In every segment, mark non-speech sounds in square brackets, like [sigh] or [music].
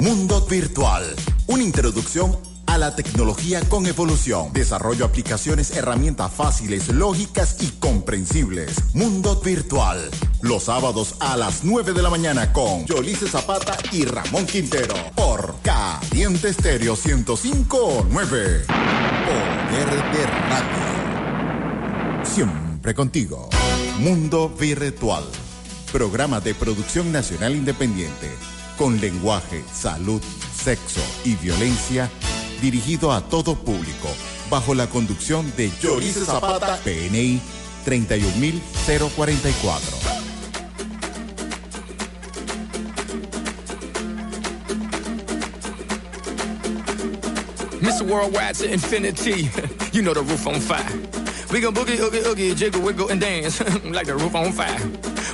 Mundo Virtual, una introducción a la tecnología con evolución. Desarrollo aplicaciones, herramientas fáciles, lógicas y comprensibles. Mundo Virtual. Los sábados a las 9 de la mañana con Yolice Zapata y Ramón Quintero. Por Caliente Estéreo 1059. Poder de Radio. Siempre contigo. Mundo Virtual. Programa de producción nacional independiente. Con lenguaje, salud, sexo y violencia dirigido a todo público, bajo la conducción de Yorice Zapata, PNI 31044. Mr. Worldwide to infinity, [laughs] you know the roof on fire. We go boogie, oogie, oogie, jiggle, wiggle, and dance [laughs] like the roof on fire.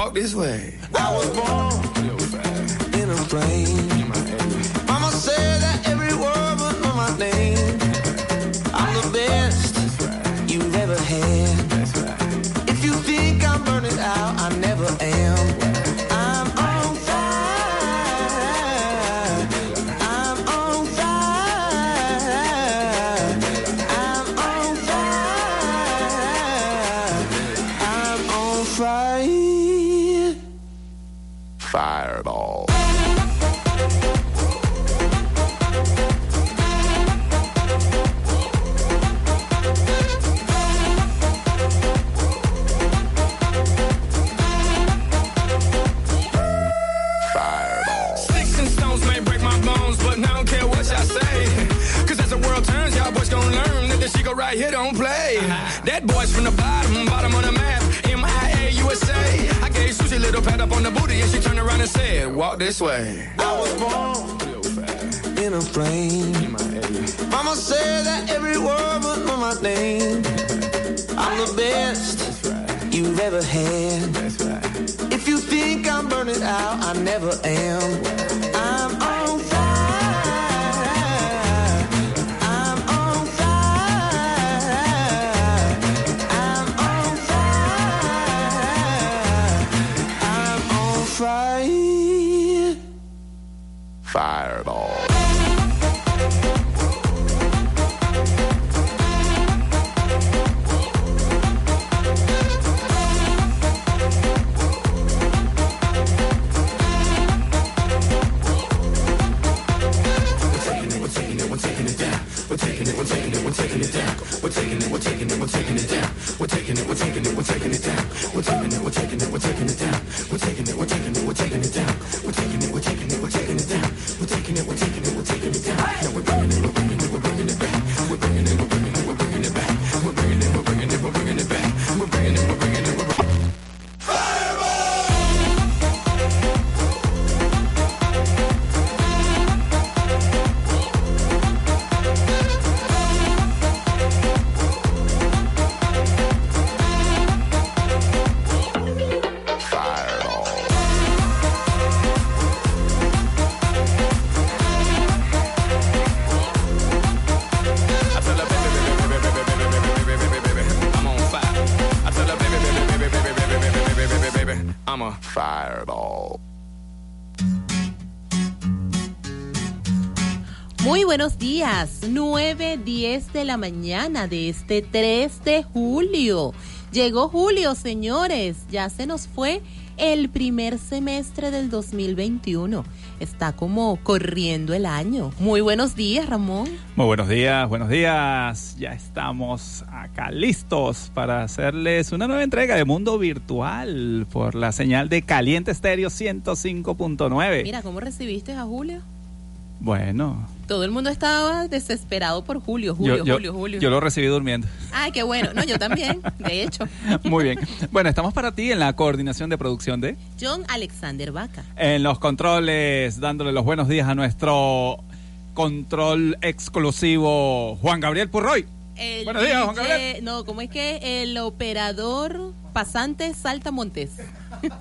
Walk this way. I was born in a plane. Walk this way. I was born in a plane. Mama said that every word would know my name. I'm the best right. you've ever had. If you think I'm burning out, I never am. Días, 9, 10 de la mañana de este 3 de julio. Llegó julio, señores, ya se nos fue el primer semestre del 2021. Está como corriendo el año. Muy buenos días, Ramón. Muy buenos días, buenos días. Ya estamos acá listos para hacerles una nueva entrega de Mundo Virtual por la señal de Caliente Estéreo 105.9. Mira, ¿cómo recibiste a Julio? Bueno. Todo el mundo estaba desesperado por Julio, Julio, yo, yo, Julio, Julio. Yo lo recibí durmiendo. Ay, qué bueno. No, yo también, de hecho. [laughs] Muy bien. Bueno, estamos para ti en la coordinación de producción de John Alexander Vaca. En los controles, dándole los buenos días a nuestro control exclusivo Juan Gabriel Purroy. El Buenos días, Juan Gabriel. No, ¿cómo es que el operador pasante salta montes?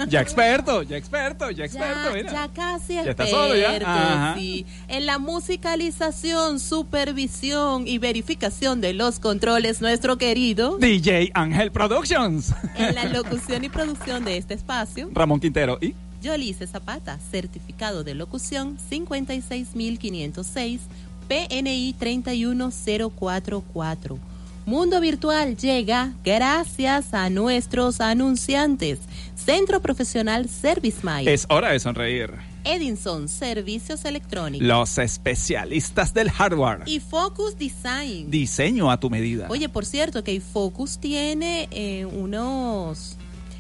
Ya experto, ya experto, ya experto, ya, mira. ya casi Ya está experto, solo, ya. Sí. En la musicalización, supervisión y verificación de los controles, nuestro querido. DJ Ángel Productions. En la [laughs] locución y producción de este espacio, Ramón Quintero y Yolice Zapata, certificado de locución 56506, PNI 31044. Mundo Virtual llega gracias a nuestros anunciantes. Centro Profesional Service Mile, es hora de sonreír. Edinson Servicios Electrónicos Los especialistas del hardware. y Focus Design. Diseño a tu medida. Oye, por cierto, que Focus tiene eh, unos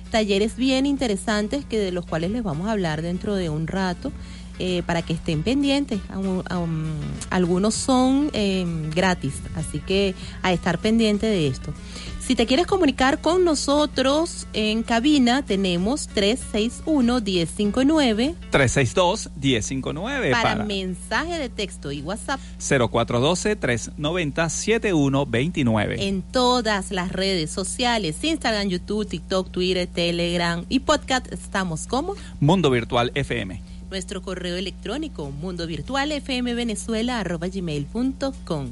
talleres bien interesantes que de los cuales les vamos a hablar dentro de un rato eh, para que estén pendientes. Algunos son eh, gratis, así que a estar pendiente de esto. Si te quieres comunicar con nosotros en cabina, tenemos 361-1059 362-1059 para, para, mensaje de texto y WhatsApp 0412-390-7129. en todas las redes sociales, Instagram, YouTube, TikTok, Twitter, Telegram y podcast estamos como Mundo Virtual FM. Nuestro correo electrónico mundo virtual gmail.com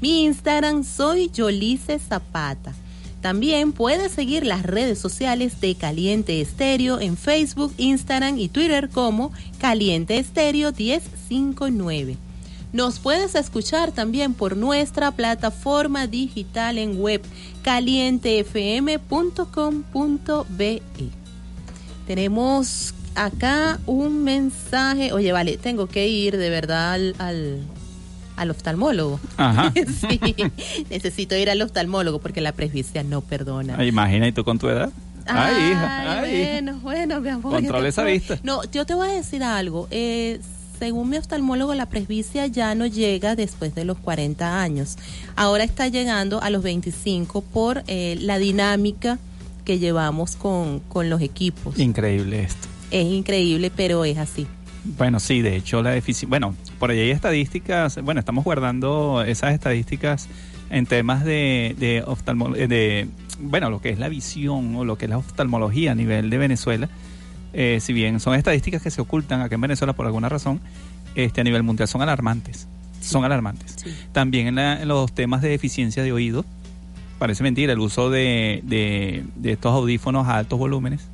Mi Instagram soy Yolice Zapata. También puedes seguir las redes sociales de Caliente Estéreo en Facebook, Instagram y Twitter como Caliente Estéreo 1059. Nos puedes escuchar también por nuestra plataforma digital en web calientefm.com.be. Tenemos acá un mensaje. Oye, vale, tengo que ir de verdad al, al, al oftalmólogo. Ajá. [laughs] sí, necesito ir al oftalmólogo porque la presbicia no perdona. Ay, Imagina, ¿y tú con tu edad? Ay, hija, ay. bueno, bueno, mi amor. Controle ¿qué te esa vista. No, yo te voy a decir algo. Eh, según mi oftalmólogo, la presbicia ya no llega después de los 40 años. Ahora está llegando a los 25 por eh, la dinámica que llevamos con, con los equipos. Increíble esto. Es increíble, pero es así. Bueno, sí, de hecho la deficiencia, bueno, por ahí hay estadísticas, bueno, estamos guardando esas estadísticas en temas de, de oftalmo- eh, de, bueno, lo que es la visión o lo que es la oftalmología a nivel de Venezuela, eh, si bien son estadísticas que se ocultan acá en Venezuela por alguna razón, este, a nivel mundial son alarmantes, son alarmantes. Sí. También en, la- en los temas de deficiencia de oído, parece mentira, el uso de, de, de estos audífonos a altos volúmenes.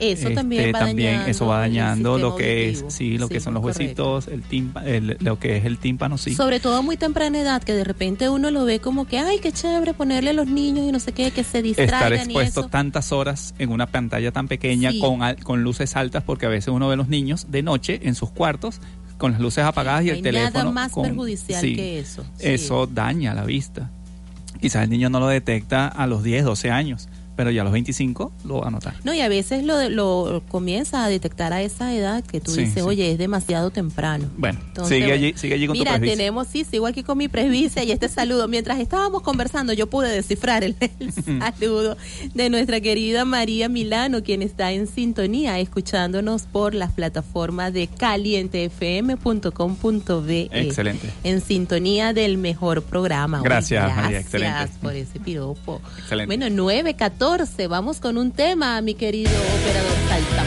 Eso Este, también va también dañando. eso va el dañando lo que auditivo. es sí lo que son los correcto. huesitos el tímpano lo que es el tímpano sí Sobre todo a muy temprana edad, que de repente uno lo ve como que, ay, qué chévere ponerle a los niños y no sé qué, que se distraigan estar y expuesto eso. tantas horas en una pantalla tan pequeña Sí. con con luces altas porque a veces uno ve a los niños de noche en sus cuartos con las luces apagadas y el teléfono nada más con- perjudicial sí, que eso. Eso daña la vista quizás el niño no lo detecta a los 10 12 años pero ya a los 25 lo va a notar No, y a veces lo, lo comienza a detectar a esa edad que tú Sí, dices, sí. oye, es demasiado temprano. bueno Entonces, sigue allí sigue allí con Mira, tu presbicia. tenemos, sí, sigo aquí con mi presbicia y este saludo. Mientras estábamos conversando, yo pude descifrar el, el saludo de nuestra querida María Milano, quien está en sintonía, escuchándonos por las plataformas de calientefm.com.be. Excelente. En sintonía del mejor programa. Oye, Gracias, María, Gracias excelente. por ese piropo. Excelente. Bueno, 9.14, vamos con un tema, mi querido operador Saltamonte.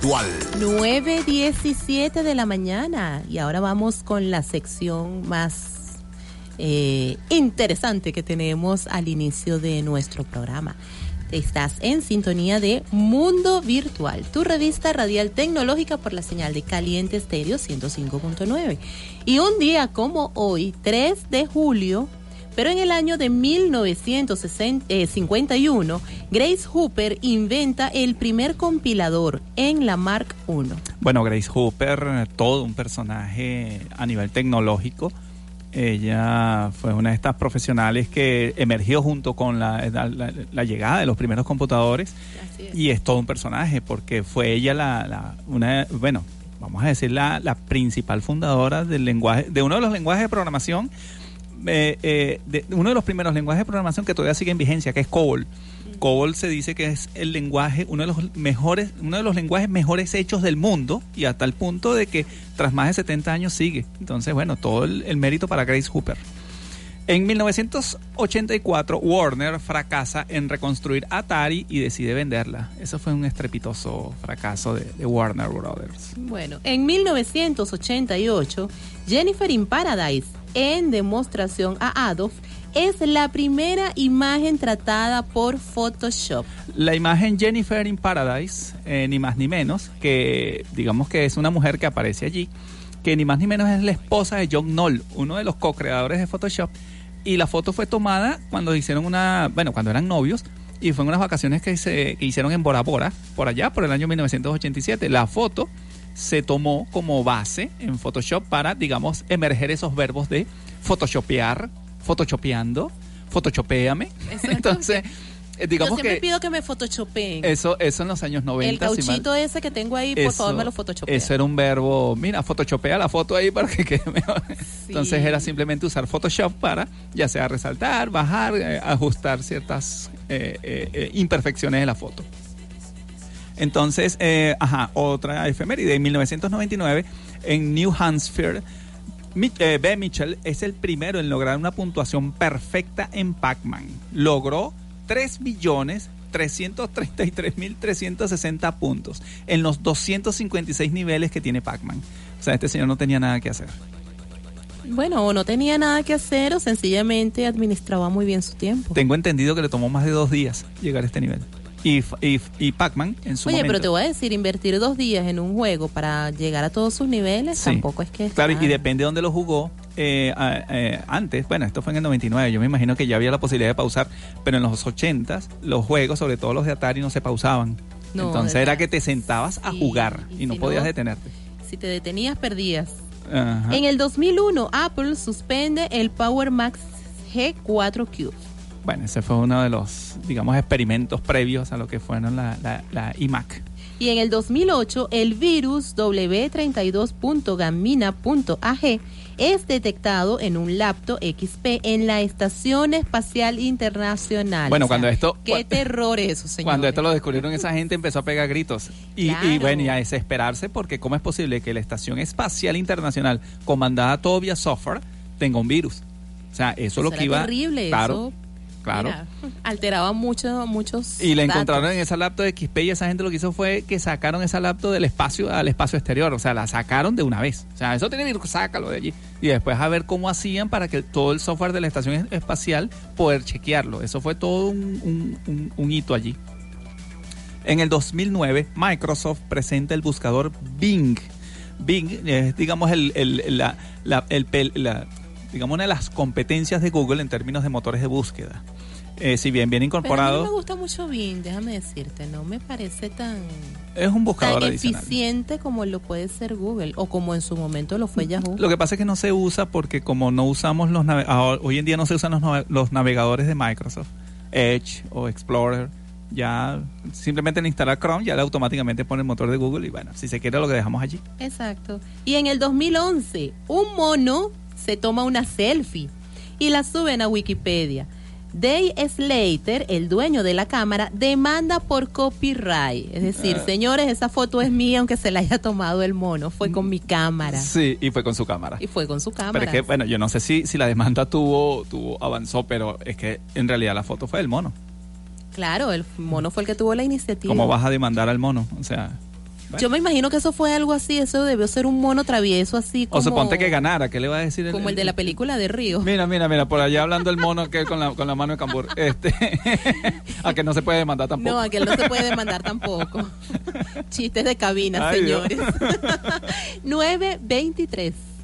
Retrovirtual. 9.17 de la mañana y ahora vamos con la sección más eh, interesante que tenemos al inicio de nuestro programa. Estás en sintonía de Mundo Virtual, tu revista radial tecnológica por la señal de Caliente Estéreo 105.9. Y un día como hoy, 3 de julio, pero en el año de 1951, Grace Hooper inventa el primer compilador en la Mark I. Bueno, Grace Hooper, eh, todo un personaje a nivel tecnológico. Ella fue una de estas profesionales que emergió junto con la, la- la- la llegada de los primeros computadores y es todo un personaje porque fue ella la, la- una, bueno, vamos a decir la principal fundadora del lenguaje, de uno de los lenguajes de programación, eh, eh, de uno de los primeros lenguajes de programación que todavía sigue en vigencia, que es COBOL. COBOL se dice que es el lenguaje, uno de los mejores, uno de los lenguajes mejores hechos del mundo y hasta el punto de que tras más de 70 años sigue. Entonces, bueno, todo el, el mérito para Grace Hooper. En 1984, Warner fracasa en reconstruir Atari y decide venderla. Eso fue un estrepitoso fracaso de, de Warner Brothers. Bueno, en 1988, Jennifer in Paradise, en demostración a Adolf, es la primera imagen tratada por Photoshop. La imagen Jennifer in Paradise, eh, ni más ni menos, que digamos que es una mujer que aparece allí, que ni más ni menos es la esposa de John Knoll, uno de los co-creadores de Photoshop. Y la foto fue tomada cuando hicieron una, bueno, cuando eran novios, y fue en unas vacaciones que se que hicieron en Bora Bora, por allá, por el año 1987. La foto se tomó como base en Photoshop para, digamos, emerger esos verbos de photoshopear, photoshopeando, photoshopeame. [laughs] Entonces, eh, digamos Yo siempre que pido que me photoshopeen. eso, eso en los años 90. el si cauchito ese que tengo ahí, por favor, me lo photoshopea. eso era un verbo, mira, photoshopea la foto ahí para que quede mejor. Entonces era simplemente usar Photoshop para ya sea resaltar, bajar, eh, ajustar ciertas eh, imperfecciones de la foto. Entonces, eh, ajá, otra efeméride. En 1999, en New Hampshire, eh, B. Mitchell es el primero en lograr una puntuación perfecta en Pac-Man. Logró 3 millones 333.360 puntos en los 256 niveles que tiene Pac-Man. O sea, este señor no tenía nada que hacer. Bueno, o no tenía nada que hacer o sencillamente administraba muy bien su tiempo. Tengo entendido que le tomó más de dos días llegar a este nivel. Y, y, y Pac-Man en su Oye, momento. pero te voy a decir, invertir dos días en un juego para llegar a todos sus niveles Sí. tampoco es que... Claro, está- y depende de dónde lo jugó. eh, eh, antes, bueno, esto fue en el 99, yo me imagino que ya había la posibilidad de pausar, pero en los 80 los juegos, sobre todo los de Atari, no se pausaban. No, Entonces ¿verdad? era que te sentabas a jugar y y no si podías no- detenerte. Si te detenías, perdías. Ajá. En el 2001, Apple suspende el Power Max G4 Cube. Bueno, ese fue uno de los, digamos, experimentos previos a lo que fueron la, la, la iMac. Y en el 2008, el virus W32.gamina.ag es detectado en un laptop XP en la Estación Espacial Internacional. Bueno, O sea, cuando esto- Qué terror eso, señor. Cuando esto lo descubrieron, esa gente empezó a pegar gritos. Y, y Claro. bueno, y a desesperarse porque cómo es posible que la Estación Espacial Internacional, comandada todo vía software, tenga un virus. O sea, eso, es lo Eso que iba... terrible, Claro, eso, claro. Mira, alteraba mucho, muchos. Y la datos. encontraron en esa laptop de XP y esa gente lo que hizo fue que sacaron esa laptop del espacio al espacio exterior. O sea, la sacaron de una vez. O sea, eso tiene virus, sácalo de allí. Y después a ver cómo hacían para que todo el software de la estación es- espacial poder chequearlo. Eso fue todo un, un- un- un hito allí. En el 2009, Microsoft presenta el buscador Bing. Bing es, digamos, el, el- la, la- el la- digamos, una de las competencias de Google en términos de motores de búsqueda. Eh, si bien bien Pero a mí incorporado, me gusta mucho Bing, déjame decirte, no me parece tan, es un buscador tan adicional. eficiente como lo puede ser Google o como en su momento lo fue Yahoo. Lo que pasa es que no se usa porque como no usamos los hoy en día no se usan los, nave- los navegadores de Microsoft, Edge o Explorer, ya simplemente en instalar Chrome ya le automáticamente pone el motor de Google y bueno, si se quiere lo que dejamos allí. Exacto. Y en el 2011, un mono se toma una selfie y la suben a Wikipedia. Dave Slater, el dueño de la cámara, demanda por copyright. Es decir, Ah. señores, esa foto es mía aunque se la haya tomado el mono. Fue con mi cámara. Sí, y fue con su cámara. Y fue con su cámara. Pero es que, bueno, yo no sé si, si la demanda tuvo, tuvo, avanzó, pero es que en realidad la foto fue del mono. Claro, el mono fue el que tuvo la iniciativa. ¿Cómo vas a demandar al mono? O sea, Yo me imagino que eso fue algo así, eso debió ser un mono travieso así como, o suponte que ganara, ¿qué le va a decir? como el de la película de Río. Mira, mira, mira, por allá hablando el mono que con la, con la mano de cambur. Este, [laughs] a que no se puede demandar tampoco. No, aquel no se puede demandar tampoco. [laughs] Chistes de cabina, Ay, señores. 923. [laughs]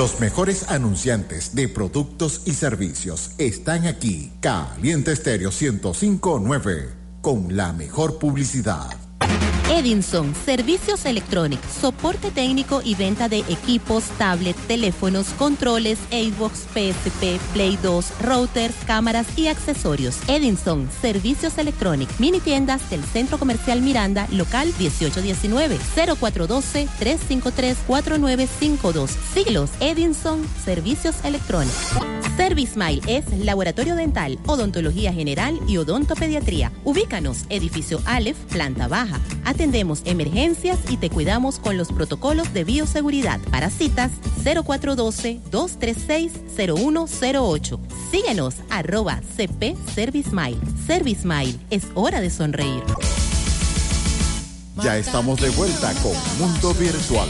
Los mejores anunciantes de productos y servicios están aquí. Caliente Estéreo 1059 con la mejor publicidad. Edinson, servicios electrónicos, soporte técnico y venta de equipos, tablets, teléfonos, controles, Xbox, PSP, Play 2, routers, cámaras y accesorios. Edinson, servicios electrónicos, mini tiendas del Centro Comercial Miranda, local 1819, 0412-353-4952. Siglos, Edinson, servicios electrónicos. ServiceMile es laboratorio dental, odontología general y odontopediatría. Ubícanos, edificio Aleph, planta baja. Atendemos emergencias y te cuidamos con los protocolos de bioseguridad. Para citas 0412-236-0108. Síguenos arroba CP ServiceMile. ServiceMile, es hora de sonreír. Ya estamos de vuelta con Mundo Virtual.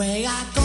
Juega con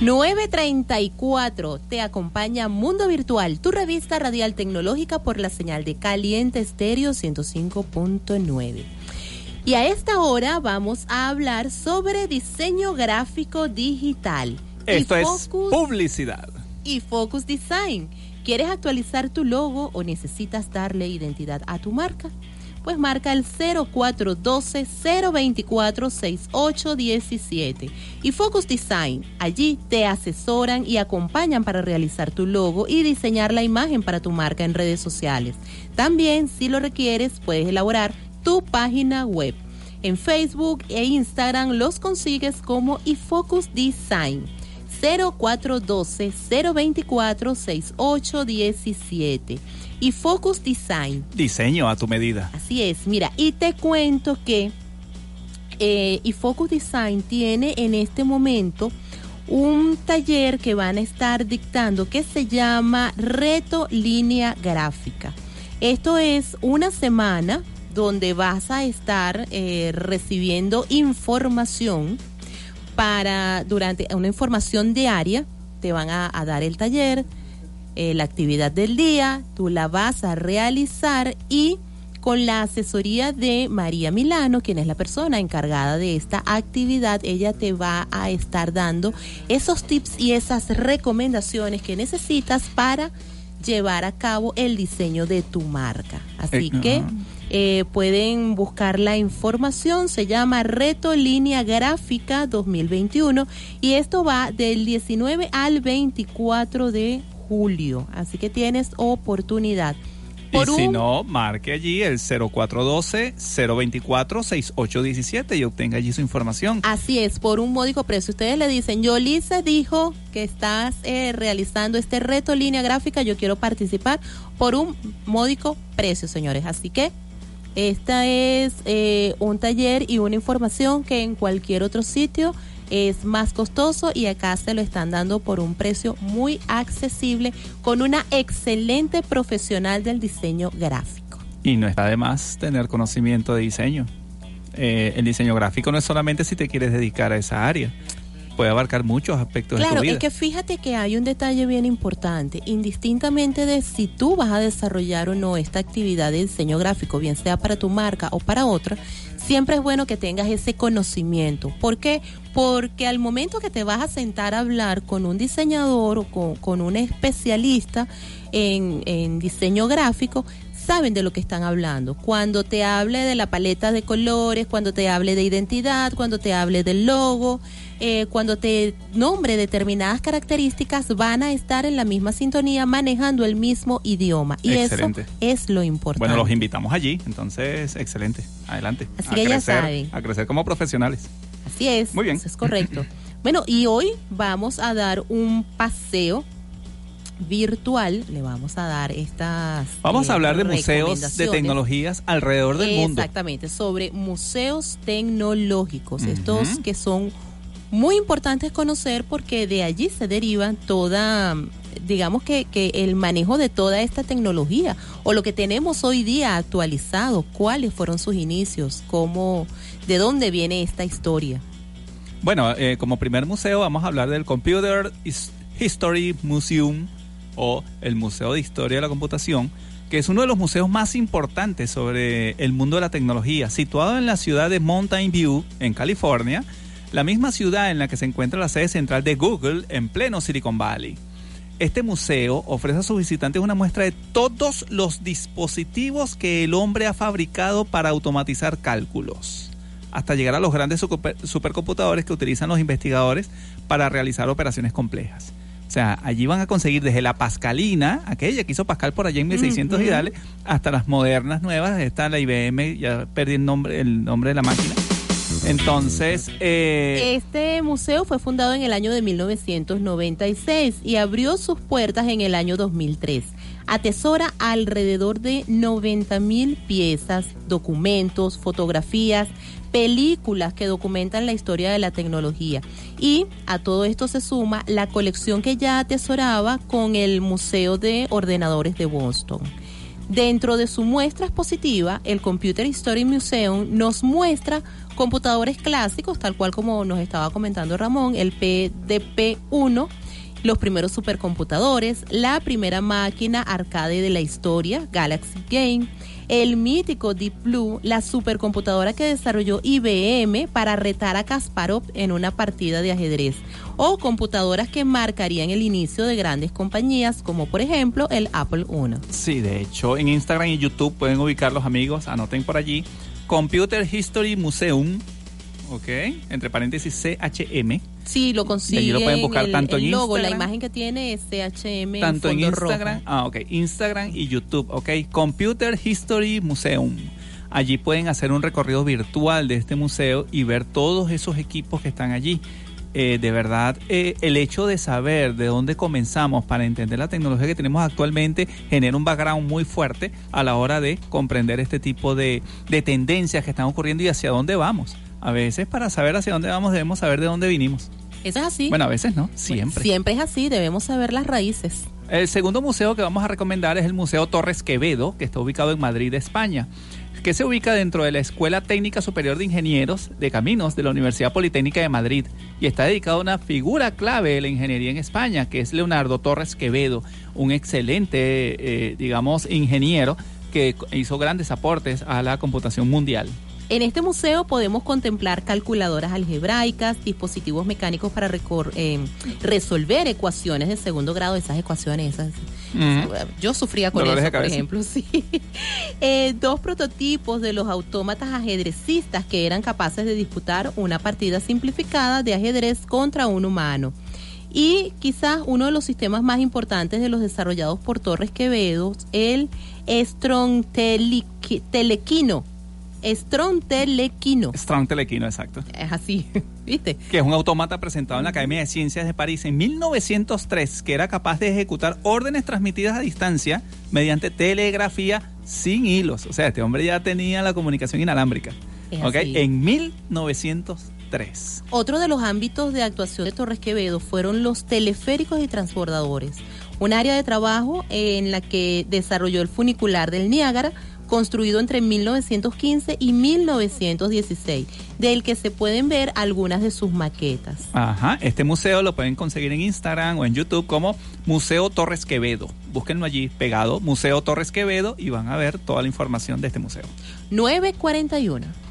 934 te acompaña Mundo Virtual, tu revista radial tecnológica por la señal de Caliente Estéreo 105.9. Y a esta hora vamos a hablar sobre diseño gráfico digital. Y Esto es publicidad. y Focus Design. ¿Quieres actualizar tu logo o necesitas darle identidad a tu marca? Pues marca el 0412-024-6817 y Focus Design. Allí te asesoran y acompañan para realizar tu logo y diseñar la imagen para tu marca en redes sociales. También, si lo requieres, puedes elaborar tu página web. En Facebook e Instagram los consigues como iFocus Design. 0412-024-6817 y Focus Design. Diseño a tu medida. Así es, mira, y te cuento que eh, y Focus Design tiene en este momento un taller que van a estar dictando que se llama Reto Línea Gráfica. Esto es una semana donde vas a estar eh, recibiendo información para durante una información diaria te van a, a dar el taller, eh, la actividad del día, tú la vas a realizar y con la asesoría de María Milano, quien es la persona encargada de esta actividad, ella te va a estar dando esos tips y esas recomendaciones que necesitas para llevar a cabo el diseño de tu marca. Así Eh, que eh, pueden buscar la información, se llama Reto Línea Gráfica 2021 y esto va del 19 al 24 de julio, así que tienes oportunidad Por y si un- no, marque allí el 0412-024-6817 y obtenga allí su información. Así es, por un módico precio. Ustedes le dicen, Yolice dijo que estás eh, realizando este reto línea gráfica, yo quiero participar por un módico precio, señores. Así que esta es eh, un taller y una información que en cualquier otro sitio es más costoso y acá se lo están dando por un precio muy accesible con una excelente profesional del diseño gráfico. Y no está de más tener conocimiento de diseño. Eh, el diseño gráfico no es solamente si te quieres dedicar a esa área. Puede abarcar muchos aspectos de Claro, tu vida. es que fíjate que hay un detalle bien importante, indistintamente de si tú vas a desarrollar o no esta actividad de diseño gráfico, bien sea para tu marca o para otra, siempre es bueno que tengas ese conocimiento. ¿Por qué? Porque al momento que te vas a sentar a hablar con un diseñador o con, con un especialista en, en diseño gráfico, saben de lo que están hablando. Cuando te hable de la paleta de colores, cuando te hable de identidad, cuando te hable del logo, eh, cuando te nombre determinadas características, van a estar en la misma sintonía manejando el mismo idioma. Y Excelente. eso es lo importante. Bueno, los invitamos allí, entonces, excelente. Adelante. Así a que ya crecer, saben. A crecer como profesionales. Así es. Muy bien. eso es correcto. [laughs] bueno, y hoy vamos a dar un paseo virtual. Le vamos a dar estas. Vamos eh, a hablar de museos de tecnologías alrededor del mundo. Exactamente, sobre museos tecnológicos, estos que son muy importantes conocer porque de allí se derivan toda, digamos que, que el manejo de toda esta tecnología o lo que tenemos hoy día actualizado, cuáles fueron sus inicios, cómo, de dónde viene esta historia. Bueno, eh, como primer museo vamos a hablar del Computer His- History Museum o el Museo de Historia de la Computación, que es uno de los museos más importantes sobre el mundo de la tecnología, situado en la ciudad de Mountain View, en California, la misma ciudad en la que se encuentra la sede central de Google en pleno Silicon Valley. Este museo ofrece a sus visitantes una muestra de todos los dispositivos que el hombre ha fabricado para automatizar cálculos, hasta llegar a los grandes super- supercomputadores que utilizan los investigadores para realizar operaciones complejas. O sea, allí van a conseguir desde la Pascalina, aquella que hizo Pascal por allá en 1600 y dale, hasta las modernas nuevas, está la IBM, ya perdí el nombre, el nombre de la máquina. Entonces, eh, Este museo fue fundado en el año de 1996 y abrió sus puertas en el año 2003. Atesora alrededor de 90 mil piezas, documentos, fotografías, películas que documentan la historia de la tecnología. Y a todo esto se suma la colección que ya atesoraba con el Museo de Ordenadores de Boston. Dentro de su muestra expositiva, el Computer History Museum nos muestra computadores clásicos, tal cual como nos estaba comentando Ramón, el PDP-1, los primeros supercomputadores, la primera máquina arcade de la historia, Galaxy Game, el mítico Deep Blue, la supercomputadora que desarrolló IBM para retar a Kasparov en una partida de ajedrez, o computadoras que marcarían el inicio de grandes compañías como por ejemplo el Apple I. Sí, de hecho, en Instagram y YouTube pueden ubicar los amigos, anoten por allí, Computer History Museum, ¿ok? Entre paréntesis CHM, Sí, lo Y consiguen. allí lo pueden buscar el, tanto el en logo, la Instagram. imagen que tiene es CHM tanto en fondo rojo. Instagram, ah, ok, Instagram y YouTube, ok, Computer History Museum. Allí pueden hacer un recorrido virtual de este museo y ver todos esos equipos que están allí. Eh, de verdad, eh, el hecho de saber de dónde comenzamos para entender la tecnología que tenemos actualmente genera un background muy fuerte a la hora de comprender este tipo de, de tendencias que están ocurriendo y hacia dónde vamos. A veces para saber hacia dónde vamos debemos saber de dónde vinimos. Eso es así. Bueno, a veces no, siempre. Siempre es así, debemos saber las raíces. El segundo museo que vamos a recomendar es el Museo Torres Quevedo, que está ubicado en Madrid, España, que se ubica dentro de la Escuela Técnica Superior de Ingenieros de Caminos de la Universidad Politécnica de Madrid y está dedicado a una figura clave de la ingeniería en España, que es Leonardo Torres Quevedo, un excelente, eh, digamos, ingeniero que hizo grandes aportes a la computación mundial. En este museo podemos contemplar calculadoras algebraicas, dispositivos mecánicos para eh, resolver ecuaciones de segundo grado, esas ecuaciones, Yo sufría con Dolores eso, por ejemplo, [laughs] sí. Eh, dos prototipos de los autómatas ajedrecistas que eran capaces de disputar una partida simplificada de ajedrez contra un humano. Y quizás uno de los sistemas más importantes de los desarrollados por Torres Quevedo, el Estron-Telequino. Estron-Telequino. Strong Telequino, exacto. Es así, [laughs] ¿viste? Que es un autómata presentado en la Academia de Ciencias de París en 1903, que era capaz de ejecutar órdenes transmitidas a distancia mediante telegrafía sin hilos. O sea, este hombre ya tenía la comunicación inalámbrica. En 1903. Otro de los ámbitos de actuación de Torres Quevedo fueron los teleféricos y transbordadores, un área de trabajo en la que desarrolló el funicular del Niágara, construido entre 1915 y 1916, del que se pueden ver algunas de sus maquetas. Ajá, este museo lo pueden conseguir en Instagram o en YouTube como Museo Torres Quevedo. Búsquenlo allí pegado, Museo Torres Quevedo, y van a ver toda la información de este museo. 941.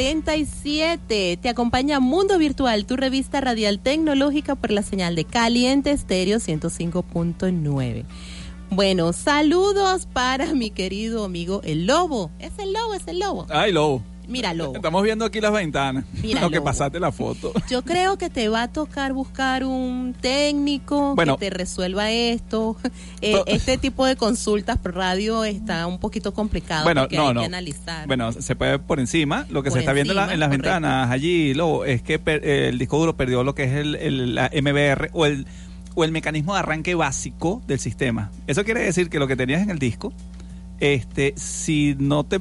947. Te acompaña Mundo Virtual, tu revista radial tecnológica por la señal de Caliente Estéreo 105.9. Bueno, saludos para mi querido amigo el lobo. Es el lobo, es el lobo. Ay, lobo. Mira, lobo. [laughs] Estamos viendo aquí las ventanas. Mira, [laughs] Lo que pasaste la foto. [laughs] Yo creo que te va a tocar buscar un técnico Bueno. que te resuelva esto. Eh, este tipo de consultas por radio está un poquito complicado Bueno, porque no, hay no. que analizar. Bueno, se puede ver por encima. Lo que Por se está viendo en la- encima, en las correcto. ventanas allí, Lobo, es que per- eh, el disco duro perdió lo que es el, el- la MBR o el, o el mecanismo de arranque básico del sistema. Eso quiere decir que lo que tenías en el disco, este, si no te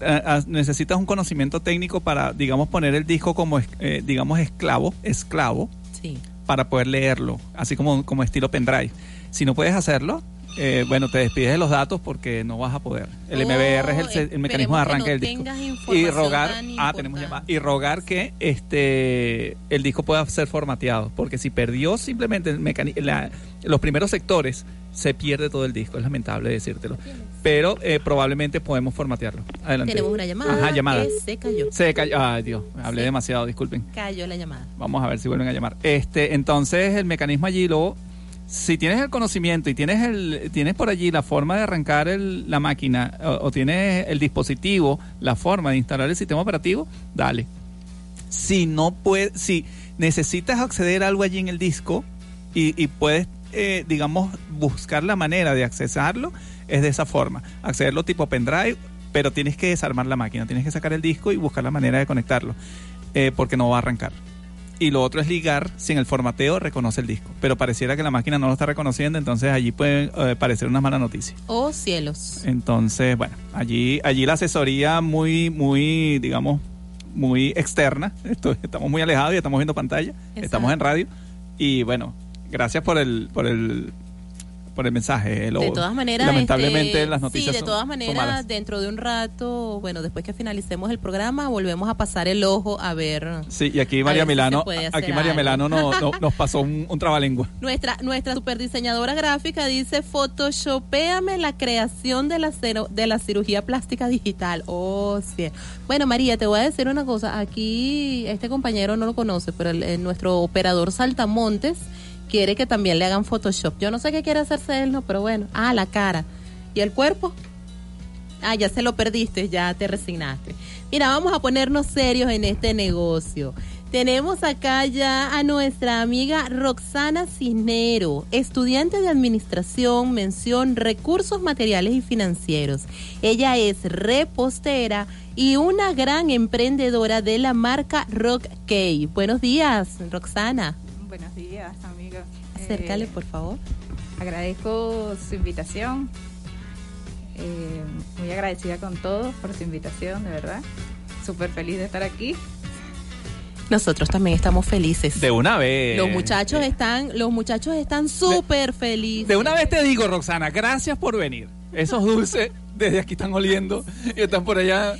eh, ah, necesitas un conocimiento técnico para, digamos, poner el disco como, eh, digamos, esclavo, esclavo, sí. para poder leerlo, así como, como estilo pendrive. Si no puedes hacerlo, eh, bueno, te despides de los datos porque no vas a poder. El Oh, MBR es el, el mecanismo de arranque no del disco. Y rogar, ah, tenemos llamada, y rogar que este el disco pueda ser formateado, porque si perdió simplemente el la- los primeros sectores, se pierde todo el disco, es lamentable decírtelo. Pero eh, probablemente podemos formatearlo. Adelante. Tenemos una llamada. Ajá, llamada. que se cayó. Se cayó. Ay, Dios, hablé Sí. demasiado, disculpen. Cayó la llamada. Vamos a ver si vuelven a llamar. Este, entonces el mecanismo allí luego, si tienes el conocimiento y tienes el, tienes por allí la forma de arrancar el- la máquina o, tienes el dispositivo, la forma de instalar el sistema operativo, dale. Si no puedes, si necesitas acceder a algo allí en el disco y, y puedes, eh, digamos, buscar la manera de accesarlo, es de esa forma. Accederlo tipo pendrive, pero tienes que desarmar la máquina, tienes que sacar el disco y buscar la manera de conectarlo, eh, porque no va a arrancar. Y lo otro es ligar si en el formateo reconoce el disco. Pero pareciera que la máquina no lo está reconociendo, entonces allí pueden eh, parecer una mala noticia. Oh, cielos. Entonces, bueno, allí, allí la asesoría muy, muy, digamos, muy externa. Esto- estamos muy alejados y estamos viendo pantalla. Estamos en radio. Y bueno, gracias por el, por el, por el mensaje. Lo- de todas maneras, lamentablemente este, las noticias sí, de todas son maneras, malas. dentro de un rato, bueno, después que finalicemos el programa, volvemos a pasar el ojo a ver Sí, y aquí María si Milano, hacer aquí María algo. Milano no- no- [laughs] nos pasó un, un trabalengua. Nuestra, nuestra superdiseñadora gráfica dice Photoshopéame la creación de la, cero- de la cirugía plástica digital. Oh, sí. Bueno, María, te voy a decir una cosa. Aquí este compañero no lo conoce, pero el- el- nuestro operador Saltamontes quiere que también le hagan Photoshop. Yo no sé qué quiere hacerse él, no, pero bueno. Ah, la cara. ¿Y el cuerpo? Ah, ya se lo perdiste, ya te resignaste. Mira, vamos a ponernos serios en este negocio. Tenemos acá ya a nuestra amiga Roxana Cisnero, estudiante de administración, mención recursos materiales y financieros. Ella es repostera y una gran emprendedora de la marca Rock Cake. Buenos días, Roxana. Buenos días, amigos. Acércale, Eh, por favor. Agradezco su invitación. Eh, muy agradecida con todos por su invitación, de verdad. Súper feliz de estar aquí. Nosotros también estamos felices. De una vez. Los muchachos están, los muchachos están súper felices. De una vez te digo, Roxana, gracias por venir. Esos dulces desde aquí están oliendo y están por allá.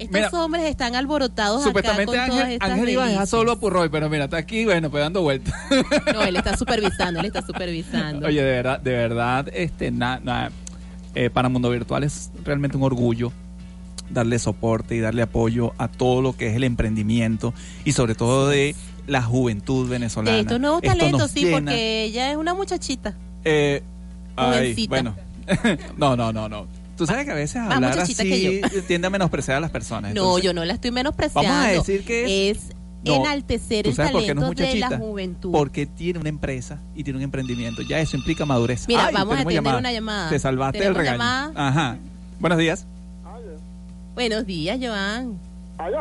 Estos Mira, hombres están alborotados Supuestamente acá con todas Ángel, estas Ángel iba a dejar solo a Purroy, pero mira, está aquí, bueno, pues dando vueltas. No, él está supervisando, él está supervisando. Oye, de verdad, de verdad, este, na- na- eh, para Mundo Virtual es realmente un orgullo darle soporte y darle apoyo a todo lo que es el emprendimiento y sobre todo de la juventud venezolana. de estos nuevos Esto talentos, sí, llena. porque ella es una muchachita. Eh, ay, bueno, [laughs] no, no, no, no. Tú sabes que a veces Más hablar así que tiende a menospreciar a las personas. No, Entonces, yo no la estoy menospreciando. Vamos a decir que es- es No, enaltecer ¿Tú el no talento es de la juventud. Porque tiene una empresa y tiene un emprendimiento. Ya eso implica madurez. Mira, Ay, vamos a atender una llamada. Te salvaste del ¿Tenemos regaño. llamada? Ajá. Buenos días. Buenos días, Joan. Ay,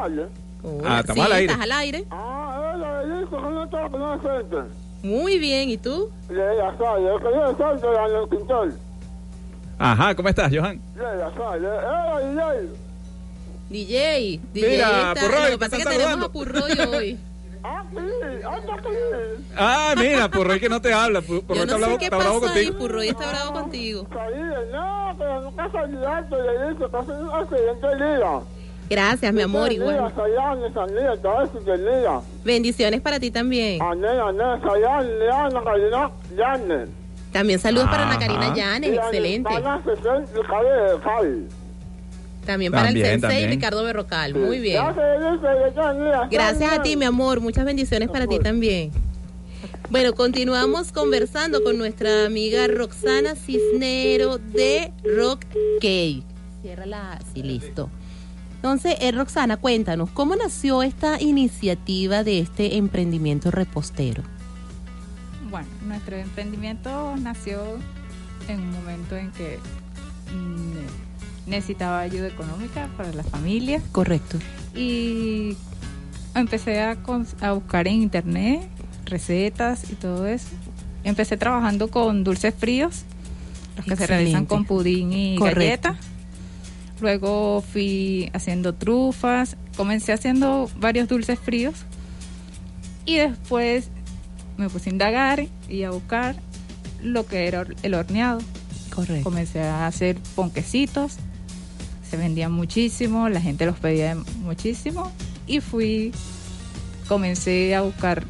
Ah, estamos sí, al aire. ¿Estás al aire? Ah. Muy bien, ¿y tú? Ajá, ¿cómo estás, Johan? DJ. DJ. DJ Mira, está- Purroy, Lo que pasa es que tenemos a Purroy hoy. [laughs] Anda aquí. Ah, mira, Purroy que no te habla. Pu- Purroy Yo está no bravo, sé qué está bravo ahí, contigo. Purroy está bravo contigo. Pero nunca le dice un accidente día. Gracias, mi amor, igual. Bendiciones para ti también. También saludos para. Ana Karina Llanes, excelente. También para el Sensei también. Ricardo Berrocal. Muy bien. Gracias, a ti, mi amor. Muchas bendiciones para ti también. Bueno, continuamos conversando con nuestra amiga Roxana Cisnero de Rock Cake. Ciérrala así, listo. Entonces, eh, Roxana, cuéntanos, ¿cómo nació esta iniciativa de este emprendimiento repostero? Bueno, nuestro emprendimiento nació en un momento en que mm, necesitaba ayuda económica para las familias Correcto. y empecé a, a buscar en internet recetas y todo eso. Empecé trabajando con dulces fríos, los que se realizan con pudín y Correcto. galleta. Luego fui haciendo trufas, comencé haciendo varios dulces fríos y después me puse a indagar y a buscar lo que era el horneado. Correcto. Comencé a hacer ponquecitos, se vendían muchísimo, la gente los pedía muchísimo y fui, comencé a buscar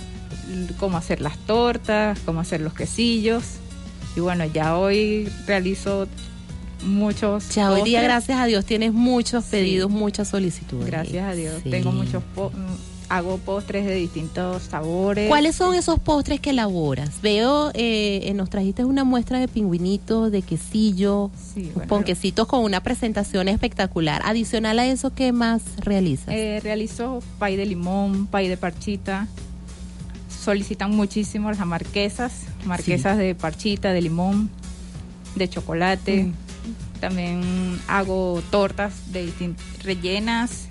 cómo hacer las tortas, cómo hacer los quesillos y bueno, ya hoy realizo muchos. Ya hoy día, gracias a Dios, tienes muchos Sí. pedidos, muchas solicitudes. Gracias a Dios, Sí. tengo muchos, hago postres de distintos sabores. ¿Cuáles son esos postres que elaboras? Veo, eh, eh, nos trajiste una muestra de pingüinitos, de quesillo, Sí, bueno, ponquecitos con una presentación espectacular. Adicional a eso, ¿qué más realizas? Eh, realizo pay de limón, pay de parchita. Solicitan muchísimo las marquesas, marquesas de parchita, de limón, de chocolate. Mm. También hago tortas de rellenas,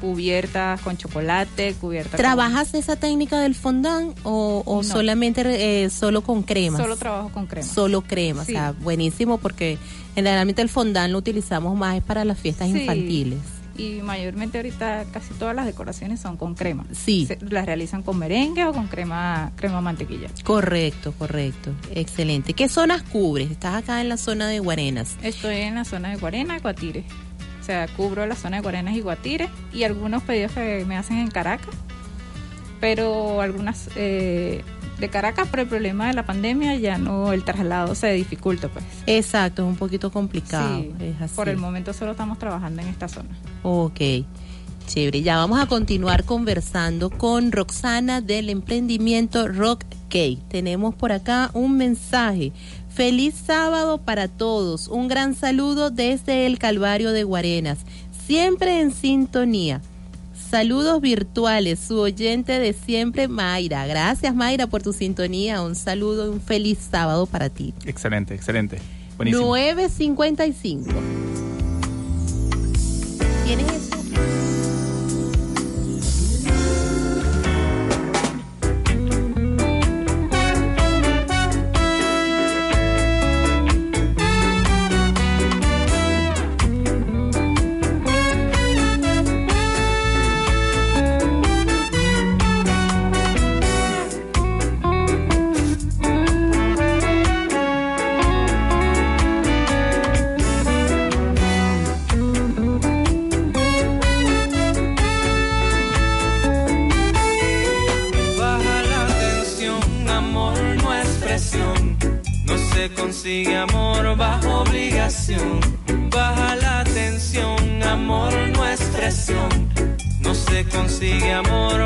cubiertas con chocolate, cubiertas con- ¿Trabajas esa técnica del fondant o, o No. solamente eh, solo con crema? Solo trabajo con crema. Solo crema, Sí. o sea, buenísimo porque generalmente el fondant lo utilizamos más para las fiestas Sí. infantiles. Y mayormente ahorita casi todas las decoraciones son con crema. Sí. Se- las realizan con merengue o con crema, crema mantequilla. Correcto, correcto. Excelente. ¿Qué zonas cubres? Estás acá en la zona de Guarenas. Estoy en la zona de Guarena Guatire. Sea, cubro la zona de Guarenas y Guatire y algunos pedidos que me hacen en Caracas. Pero algunas eh, de Caracas, por el problema de la pandemia, ya no, el traslado se dificulta, pues. Exacto, es un poquito complicado. Sí, es así. por el momento solo estamos trabajando en esta zona. Ok, chévere. Ya vamos a continuar conversando con Roxana del emprendimiento Rock Cake. Tenemos por acá un mensaje. Feliz sábado para todos. Un gran saludo desde el Calvario de Guarenas. Siempre en sintonía. Saludos virtuales, su oyente de siempre, Mayra. Gracias, Mayra, por tu sintonía. Un saludo y un feliz sábado para ti. Excelente, excelente. Buenísimo. 9.55. ¿Tienes eso?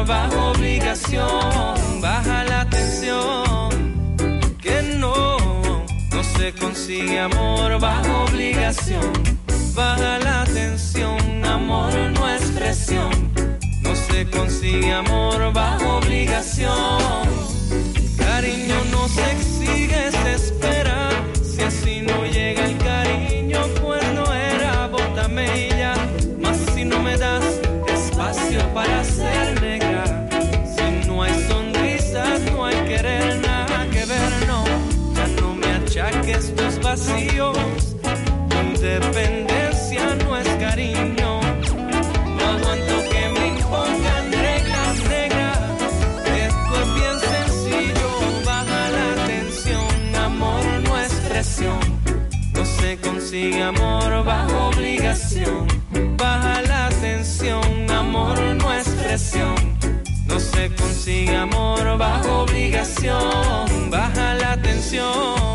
Bajo obligación. Baja la tensión, que no. No se consigue amor bajo obligación. Baja la tensión, amor no es presión. No se consigue amor bajo obligación. Vacíos. No es cariño. No aguanto que me impongan reglas negras. Esto es bien sencillo. Baja la tensión, amor no es presión. No se consigue amor bajo obligación. Baja la tensión, amor no es presión. No se consigue amor bajo obligación. Baja la tensión,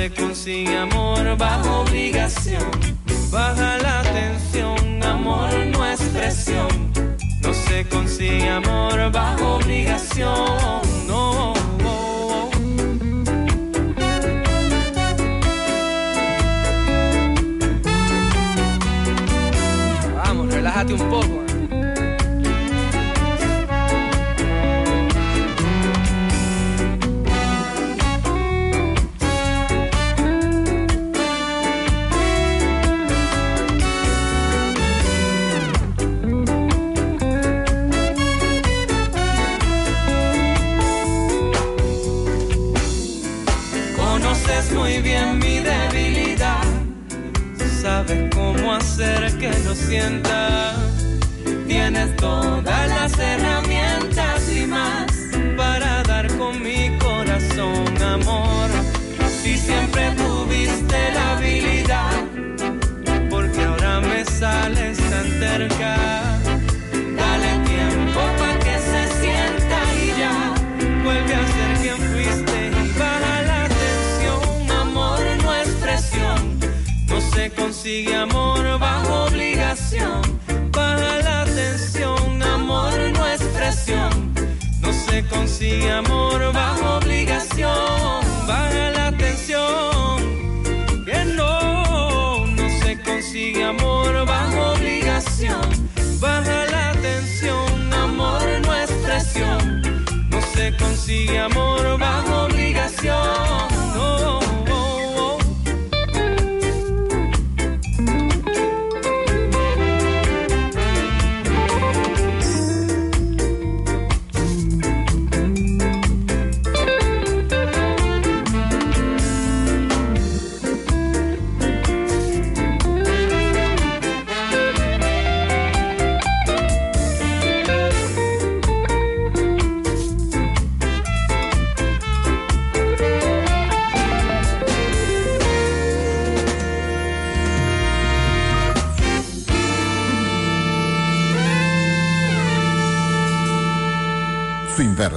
no. Se consigue amor bajo obligación. Baja la tensión, amor no es presión. No se consigue amor bajo obligación, que lo sienta. Tienes todas las herramientas y más para dar con mi corazón amor. Si siempre tuviste la habilidad, porque ahora me sales tan cerca. Dale tiempo para que se sienta y ya vuelve a ser quien fuiste y baja la tensión. Amor no es presión, no se consigue amor Baja la tensión, amor no es presión, no se consigue amor bajo obligación. Baja la tensión, que no, no se consigue amor bajo obligación. Baja la tensión, amor no es presión. No se consigue amor bajo obligación.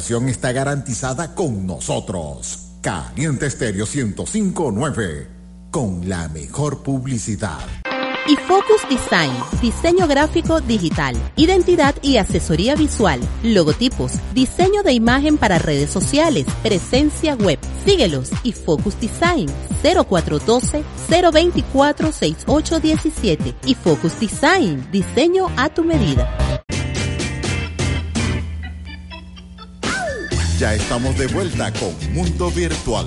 Está garantizada con nosotros. Caliente Estéreo 1059. Con la mejor publicidad. Y Focus Design, diseño gráfico digital, identidad y asesoría visual, logotipos, diseño de imagen para redes sociales, presencia web. Síguelos y Focus Design 0412-024-6817 y Focus Design, diseño a tu medida. Ya estamos de vuelta con Mundo Virtual.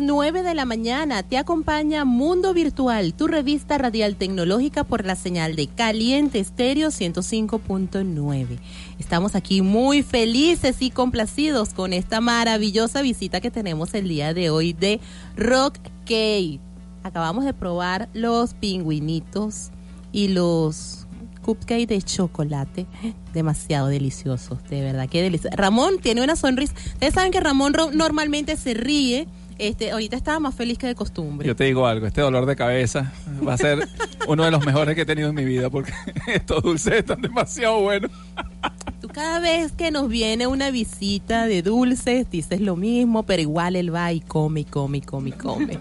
9 de la mañana te acompaña Mundo Virtual, tu revista radial tecnológica por la señal de Caliente Estéreo 105.9. Estamos aquí muy felices y complacidos con esta maravillosa visita que tenemos el día de hoy de Rock Cake. Acabamos de probar los pingüinitos y los cupcakes de chocolate demasiado deliciosos, de verdad, qué delicioso. Ramón tiene una sonrisa. Ustedes saben que Ramón normalmente se ríe. Este, ahorita estaba más feliz que de costumbre. Yo te digo algo, este dolor de cabeza va a ser uno de los mejores que he tenido en mi vida porque [laughs] estos dulces están demasiado buenos. Tú cada vez que nos viene una visita de dulces dices lo mismo, pero igual él va y come y come y come y come.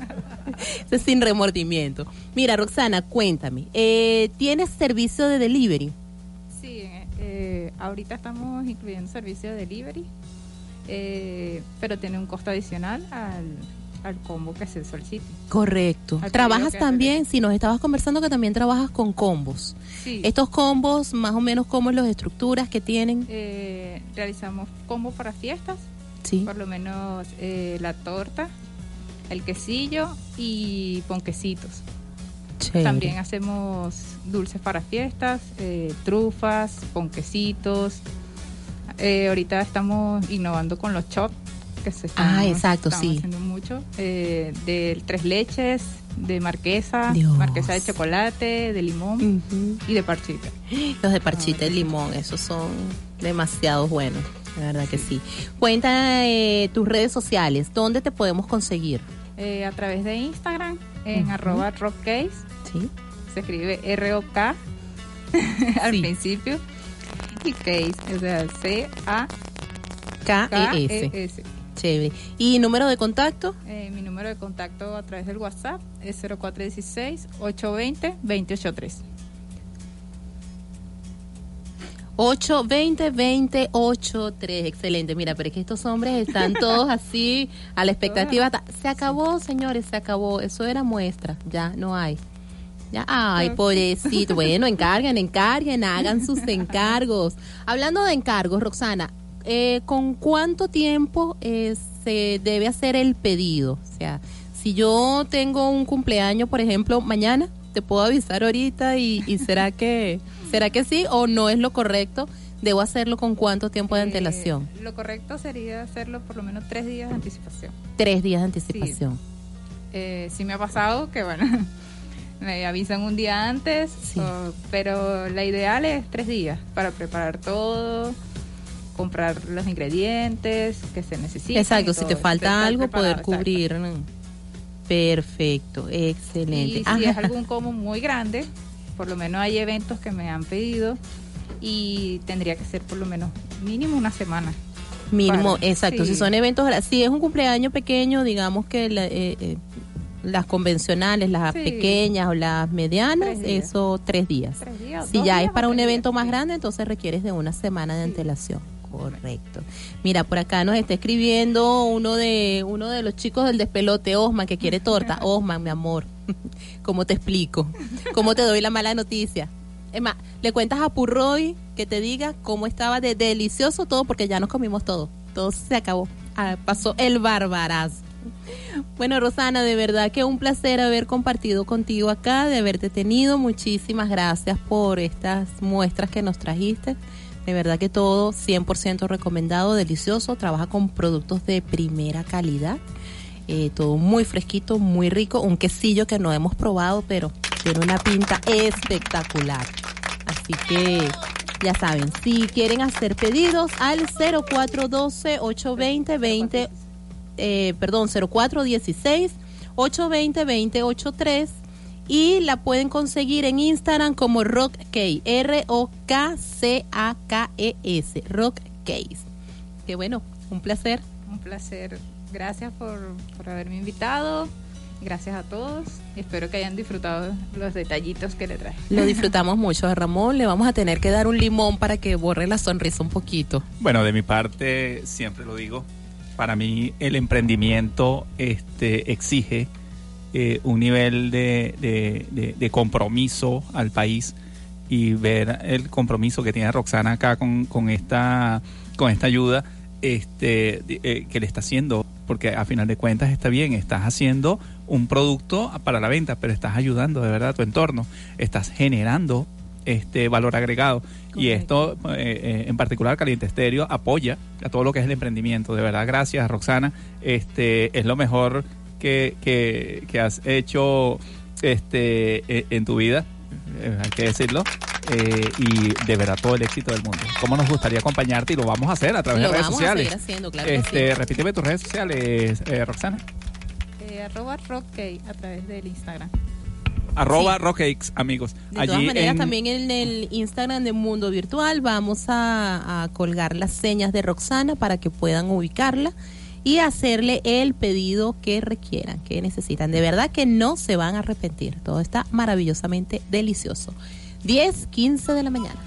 Eso es sin remordimiento. Mira, Roxana, cuéntame, eh, ¿tienes servicio de delivery? Sí, eh, eh, ahorita estamos incluyendo servicio de delivery, eh, pero tiene un costo adicional al, al combo que se solicite. Correcto. Al ¿Trabajas también? Si nos estabas conversando que también trabajas con combos. Sí, Estos combos, más o menos, ¿cómo es las estructuras que tienen? eh, realizamos combo para fiestas, Sí. por lo menos eh, la torta, el quesillo y ponquecitos. Chévere. También hacemos dulces para fiestas, eh, trufas, ponquecitos. Eh, ahorita estamos innovando con los chops, que se están, Ah, exacto, estamos sí. haciendo mucho. Eh, de tres leches, de marquesa, Dios. marquesa de chocolate, de limón y de parchita. [gasps] Los de parchita y limón, esos son demasiado buenos, la verdad que sí. Cuenta eh, tus redes sociales, ¿dónde te podemos conseguir? Eh, a través de Instagram, en arroba rockcase, Sí. se escribe R-O-K [laughs] al Sí. principio, y case, o sea, C-A-K-E-S. K-E-S. Chévere. ¿Y número de contacto? Eh, mi número de contacto a través del WhatsApp es 0416-820-283. 820-2083. Excelente. Mira, pero es que estos hombres están [laughs] todos así a la expectativa. Ta- Se acabó, señores, se acabó. Eso era muestra. Ya no hay. Ya, ay, pobrecito. [laughs] Bueno, encarguen, encarguen, hagan sus encargos. Hablando de encargos, Roxana, eh, ¿con cuánto tiempo eh, se debe hacer el pedido? O sea, si yo tengo un cumpleaños, por ejemplo, mañana, te puedo avisar ahorita y, y será que [laughs] será que sí o no es lo correcto. Debo hacerlo con cuánto tiempo de Eh, antelación. lo correcto sería hacerlo por lo menos tres días de anticipación. Tres días de anticipación. Eh, sí me ha pasado que, bueno, [laughs] me avisan un día antes, Sí. o- pero la ideal es tres días para preparar todo, comprar los ingredientes que se necesitan. Exacto, si te falta algo, poder cubrir. ¿no? Perfecto, excelente. Y si es algún como muy grande, por lo menos hay eventos que me han pedido y tendría que ser por lo menos mínimo una semana. Mínimo, Para- exacto. sí. Si son eventos, si es un cumpleaños pequeño, digamos que la- eh, eh, las convencionales, las Sí. pequeñas o las medianas, Tres eso tres días. Tres días, Si ya es para un días, evento más grande, entonces requieres de una semana de Sí. antelación. Correcto. Mira, por acá nos está escribiendo uno de uno de los chicos del despelote, Osman, que quiere torta. [laughs] Osman, mi amor, [laughs] ¿cómo te explico? ¿Cómo te doy la mala noticia? Es más, le cuentas a Purroy que te diga cómo estaba de delicioso todo, porque ya nos comimos todo. Todo se acabó. Ah, pasó el barbarazo. Bueno, Rosana, de verdad que un placer haber compartido contigo acá, de haberte tenido. Muchísimas gracias por estas muestras que nos trajiste. De verdad que todo 100% recomendado, delicioso. Trabaja con productos de primera calidad. Eh, todo muy fresquito, muy rico. Un quesillo que no hemos probado, pero tiene una pinta espectacular. Así que ya saben, si quieren hacer pedidos al 0412-820-20 eh, perdón, 0416 820 2083 y la pueden conseguir en Instagram como Rock Case, R O K C A K E S, Rock Case. Qué bueno, un placer. Un placer. Gracias por, por haberme invitado. Gracias a todos. Espero que hayan disfrutado los detallitos que le traje. Lo disfrutamos mucho a Ramón, le vamos a tener que dar un limón para que borre la sonrisa un poquito. Bueno, de mi parte, siempre lo digo, para mí el emprendimiento este, exige eh, un nivel de, de- compromiso al país y ver el compromiso que tiene Roxana acá con, con esta, con esta ayuda este, eh, que le está haciendo porque a final de cuentas está bien, estás haciendo un producto para la venta, pero estás ayudando de verdad a tu entorno, estás generando este valor agregado. Y esto eh, eh, en particular Caliente Estéreo apoya a todo lo que es el emprendimiento. De verdad gracias Roxana. Este es lo mejor que, que, que has hecho este e- en tu vida eh, hay que decirlo eh, y de verdad todo el éxito del mundo. Cómo nos gustaría acompañarte y lo vamos a hacer a través Lo de redes vamos sociales. seguir haciendo, claro que este sí. repíteme tus redes sociales eh, Roxana. Eh, arroba rockkey a través del Instagram. Arroba rockcakes amigos De todas maneras, en- también en el Instagram de Mundo Virtual vamos a, a colgar las señas de Roxana para que puedan ubicarla y hacerle el pedido que requieran, que necesitan. De verdad que no se van a arrepentir. Todo está maravillosamente delicioso. 10, 15 de la mañana.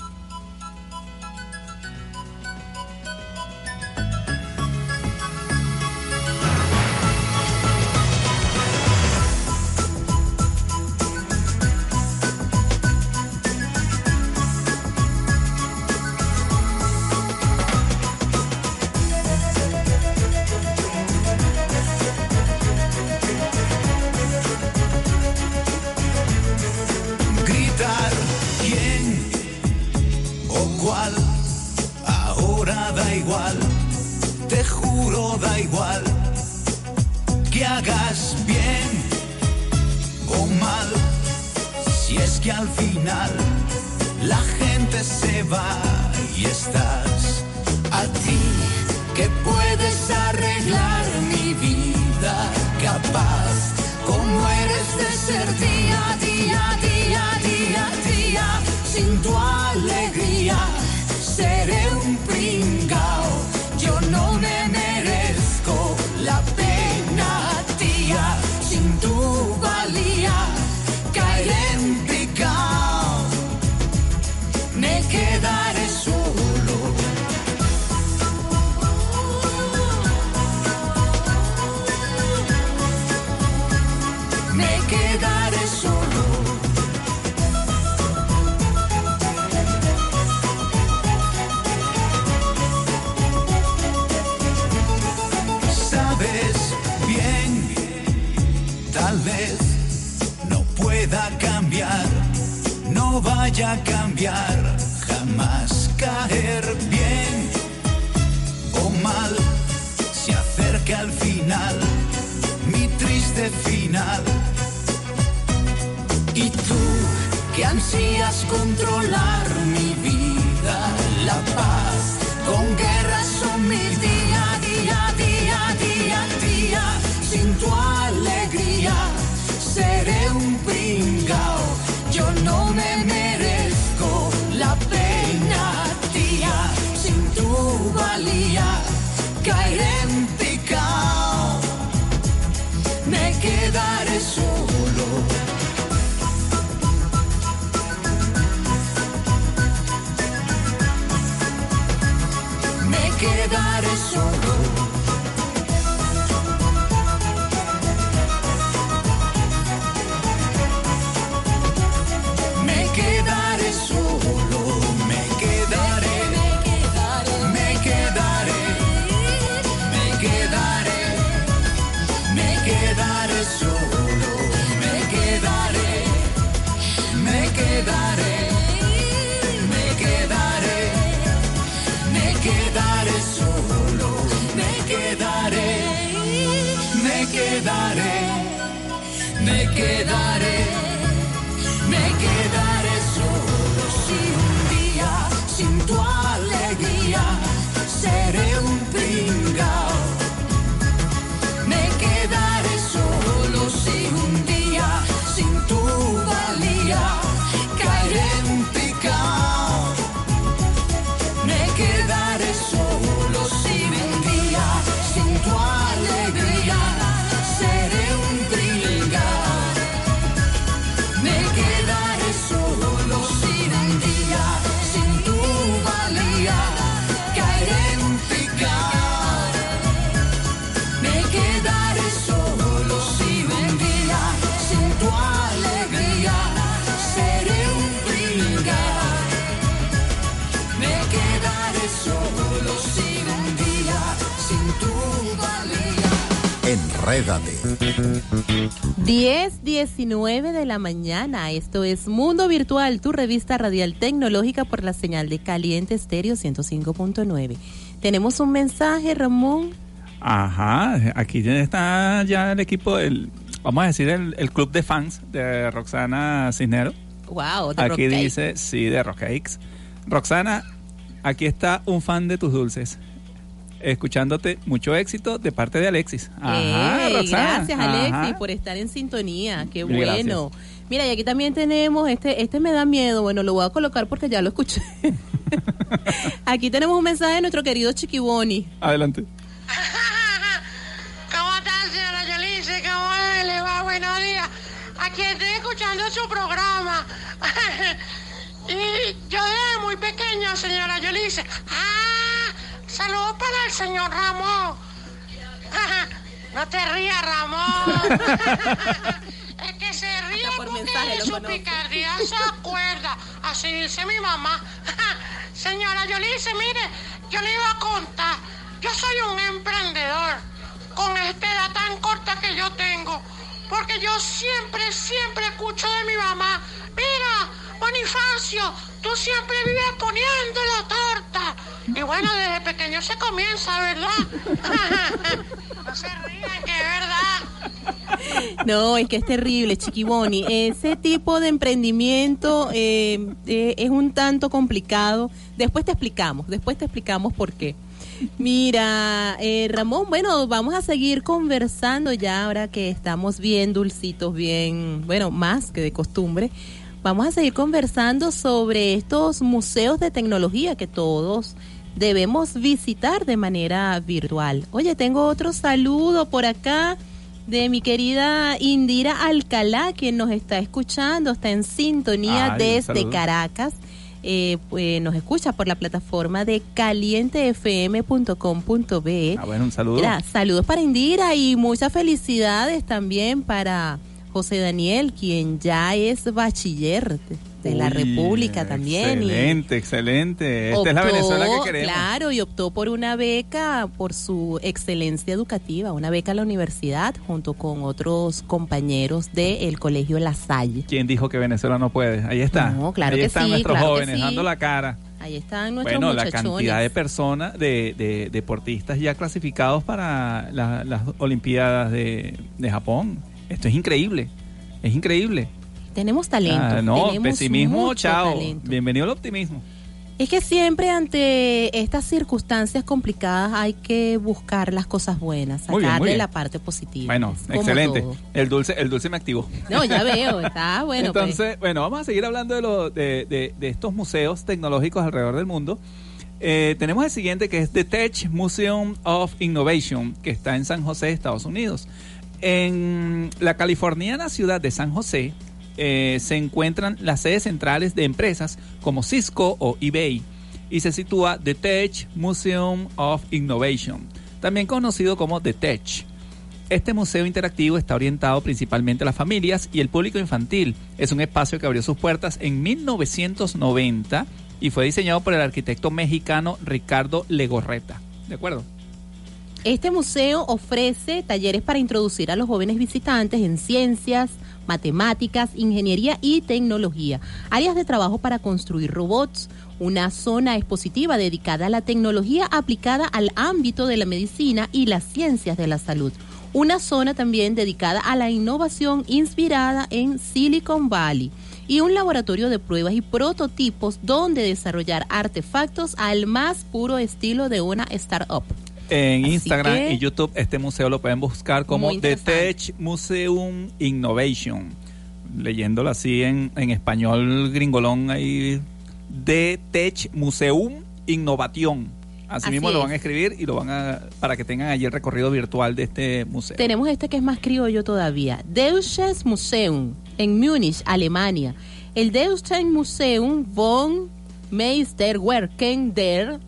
10, 19 de la mañana. Esto es Mundo Virtual, tu revista radial tecnológica por la señal de Caliente Estéreo 105.9. Tenemos un mensaje, Ramón. Ajá, aquí ya está ya el equipo, del, vamos a decir, el, el club de fans de Roxana Cisnero. Wow, de Aquí Rock dice, sí, de Rock Cakes. Roxana, aquí está un fan de tus dulces. Escuchándote, mucho éxito de parte de Alexis. Ajá, Ey, gracias, Alexis, Ajá. por estar en sintonía. Qué bueno. Mira, y aquí también tenemos, este, este me da miedo. Bueno, lo voy a colocar porque ya lo escuché. [laughs] aquí tenemos un mensaje de nuestro querido Chiquiboni. Adelante. [laughs] ¿Cómo están, señora Yolice? ¿Cómo le va? Buenos días. Aquí estoy escuchando su programa. [laughs] y yo desde muy pequeña, señora Yolice. ¡Ah! Saludos para el señor Ramón. [laughs] no te rías, Ramón. [laughs] es que se ríe por porque mensaje de su conozco. picardía se acuerda. Así dice mi mamá. [laughs] Señora Yolice, mire, yo le iba a contar. Yo soy un emprendedor con esta edad tan corta que yo tengo. Porque yo siempre, siempre escucho de mi mamá. Mira, Bonifacio, tú siempre vives poniendo la torta. Y bueno, desde pequeño se comienza, ¿verdad? [laughs] no se rían, que es verdad. No, es que es terrible, Chiquiboni. Ese tipo de emprendimiento eh, eh, es un tanto complicado. Después te explicamos, después te explicamos por qué. Mira, eh, Ramón, bueno, vamos a seguir conversando ya ahora que estamos bien dulcitos, bien, bueno, más que de costumbre. Vamos a seguir conversando sobre estos museos de tecnología que todos debemos visitar de manera virtual. Oye, tengo otro saludo por acá de mi querida Indira Alcalá, quien nos está escuchando, está en sintonía Ay, desde. Caracas. Eh, pues, nos escucha por la plataforma de calientefm.com.be. Ah, bueno, un saludo. Mira, saludos para Indira y muchas felicidades también para José Daniel, quien ya es bachiller de, de la Uy, República también. y Excelente, excelente. Esta es la Venezuela que queremos. Claro, y optó por una beca por su excelencia educativa, una beca a la universidad junto con otros compañeros del Colegio La Salle. ¿Quién dijo que Venezuela no puede? Ahí está. No, claro Ahí que están sí, nuestros claro jóvenes sí. dando la cara. Ahí están nuestros Bueno, la cantidad de personas, de, de deportistas ya clasificados para la- las Olimpiadas de, de Japón. Esto es increíble. Es increíble. Tenemos talento. Ah, no, tenemos pesimismo, mucho chao. talento. Bienvenido al optimismo. Es que siempre ante estas circunstancias complicadas hay que buscar las cosas buenas, Muy bien, muy sacarle bien. la parte positiva. Bueno, excelente. todo. El dulce, el dulce me activó. No, ya veo, está [laughs] bueno. pues. Entonces, bueno, vamos a seguir hablando de, lo- de, de- de estos museos tecnológicos alrededor del mundo. Eh, tenemos el siguiente que es The Tech Museum of Innovation, que está en San José, Estados Unidos. En la californiana ciudad de San José eh, se encuentran las sedes centrales de empresas como Cisco o eBay y se sitúa The Tech Museum of Innovation, también conocido como The Tech. Este museo interactivo está orientado principalmente a las familias y el público infantil. Es un espacio que abrió sus puertas en 1990 y fue diseñado por el arquitecto mexicano Ricardo Legorreta. ¿De acuerdo? Este museo ofrece talleres para introducir a los jóvenes visitantes en ciencias, matemáticas, ingeniería y tecnología, áreas de trabajo para construir robots, una zona expositiva dedicada a la tecnología aplicada al ámbito de la medicina y las ciencias de la salud, una zona también dedicada a la innovación inspirada en Silicon Valley. Y un laboratorio de pruebas y prototipos donde desarrollar artefactos al más puro estilo de una startup. En Así Instagram que- y YouTube este museo lo pueden buscar como The. Tech Museum Innovation. Leyéndolo así en, en español gringolón ahí. The Tech Museum Innovation. Así, Así mismo lo van a escribir y lo van a para que tengan allí el recorrido virtual de este museo. Tenemos este que es más criollo todavía. Deutsches Museum en Múnich, Alemania. El Deutsches Museum von Meisterwerken der.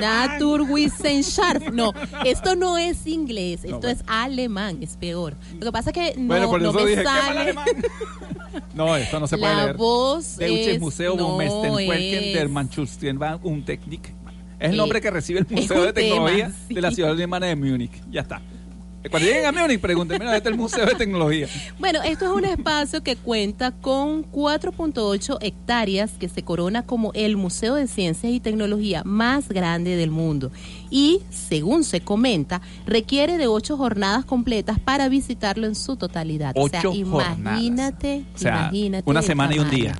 Naturwissenschaft. No, [laughs] esto no es inglés, esto No, bueno. es alemán, es peor. Lo que pasa es que no, bueno, por no eso me dije, ¡qué mal sale [laughs] no, esto no se puede la leer. voz. Deutsches es- Museum no no Mestenwerken es- der Manchurian und Technik. Es el nombre que recibe el Museo de Tecnología tema, sí. de la ciudad alemana de Múnich. Ya está. Cuando lleguen a Múnich, pregúntenme, mira, este es el Museo de Tecnología. Bueno, esto es un espacio que cuenta con 4.8 hectáreas que se corona como el Museo de Ciencias y Tecnología más grande del mundo. Y, según se comenta, requiere de ocho jornadas completas para visitarlo en su totalidad. o sea, Ocho imagínate, O sea, imagínate. una semana y un día.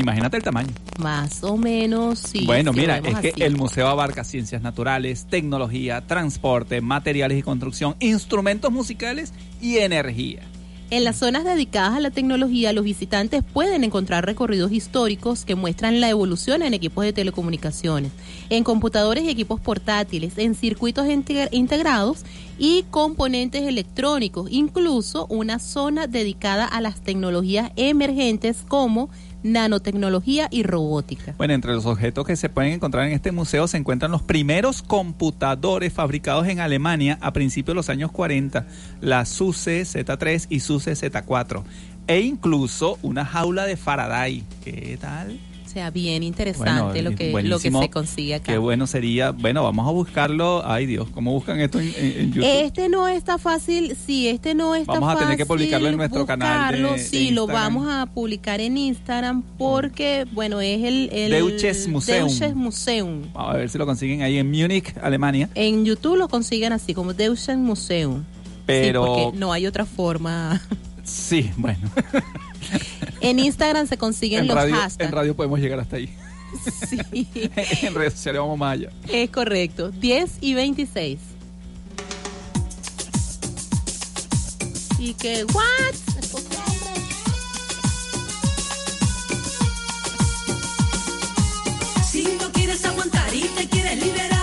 Imagínate el tamaño. Más o menos, sí. bueno, si mira, es que así. el museo abarca ciencias naturales, tecnología, transporte, materiales y construcción, instrumentos musicales y energía. En las zonas dedicadas a la tecnología, los visitantes pueden encontrar recorridos históricos que muestran la evolución en equipos de telecomunicaciones, en computadores y equipos portátiles, en circuitos inte- integrados y componentes electrónicos, incluso una zona dedicada a las tecnologías emergentes como nanotecnología y robótica. Bueno, entre los objetos que se pueden encontrar en este museo se encuentran los primeros computadores fabricados en Alemania a principios de los años 40, la SUSE Z3 y SUSE Z4, e incluso una jaula de Faraday. ¿Qué tal? Sea, bien interesante lo, que, lo que se consigue acá. Qué bueno sería. Bueno, vamos a buscarlo. Ay, Dios, ¿cómo buscan esto en, en- en YouTube? Este no está fácil, sí, este no está Vamos a fácil. tener que publicarlo en nuestro canal de- buscarlo, de Sí, lo vamos a publicar en Instagram porque, bueno, es el, el Deutsches Museum. Deutsches Museum. Vamos a ver si lo consiguen ahí en Múnich, Alemania. En YouTube lo consiguen así como Deutsches Museum. Pero- Sí, porque no hay otra forma. [laughs] Sí, bueno. [laughs] en Instagram se consiguen en, los radio, hashtags. en radio podemos llegar hasta ahí. Sí, [laughs] en redes sociales vamos más allá. es correcto. 10 y 26. Y que, ¿what? Si no quieres aguantar y te quieres liberar,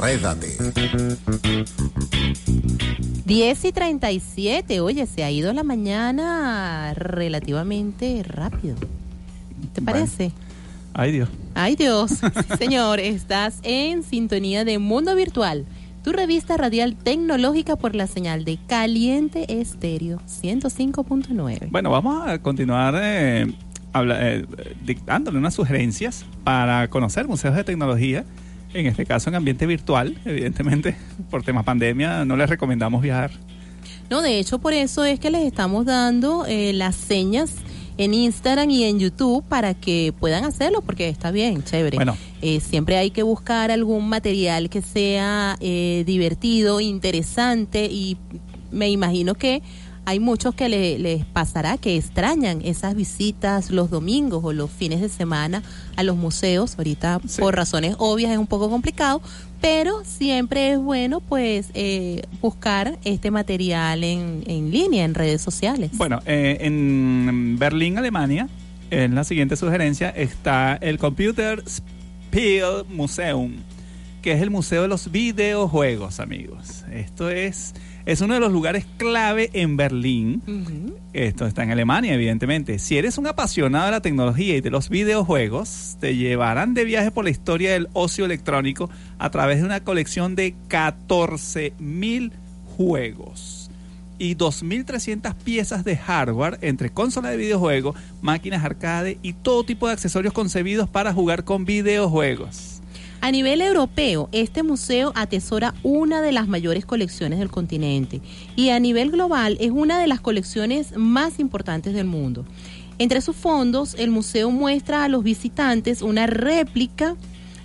Enrédate. 10 y 37, oye, se ha ido la mañana relativamente rápido. ¿Te Bueno. parece? Ay, Dios. Ay Dios, [laughs] Sí, señor, estás en sintonía de Mundo Virtual, tu revista radial tecnológica por la señal de Caliente Estéreo 105.9. Bueno, vamos a continuar eh, habla- eh, dictándole unas sugerencias para conocer museos de tecnología, en este caso en ambiente virtual, evidentemente, por tema pandemia no les recomendamos viajar. No, de hecho, por eso es que les estamos dando eh, las señas en Instagram y en YouTube para que puedan hacerlo, porque está bien, chévere. Bueno. Eh, siempre hay que buscar algún material que sea eh, divertido, interesante y me imagino que hay muchos que le- les pasará que extrañan esas visitas los domingos o los fines de semana a los museos. Ahorita Sí. por razones obvias es un poco complicado, pero siempre es bueno pues eh, buscar este material en, en línea, en redes sociales. Bueno, eh, en Berlín, Alemania, en la siguiente sugerencia está el Computer Spiel Museum, que es el museo de los videojuegos, amigos. Esto es, es uno de los lugares clave en Berlín. Esto está en Alemania, evidentemente. Si eres un apasionado de la tecnología y de los videojuegos, te llevarán de viaje por la historia del ocio electrónico a través de una colección de 14.000 juegos y 2.300 piezas de hardware entre consolas de videojuegos, máquinas arcade y todo tipo de accesorios concebidos para jugar con videojuegos. A nivel europeo, este museo atesora una de las mayores colecciones del continente y a nivel global es una de las colecciones más importantes del mundo. Entre sus fondos, el museo muestra a los visitantes una réplica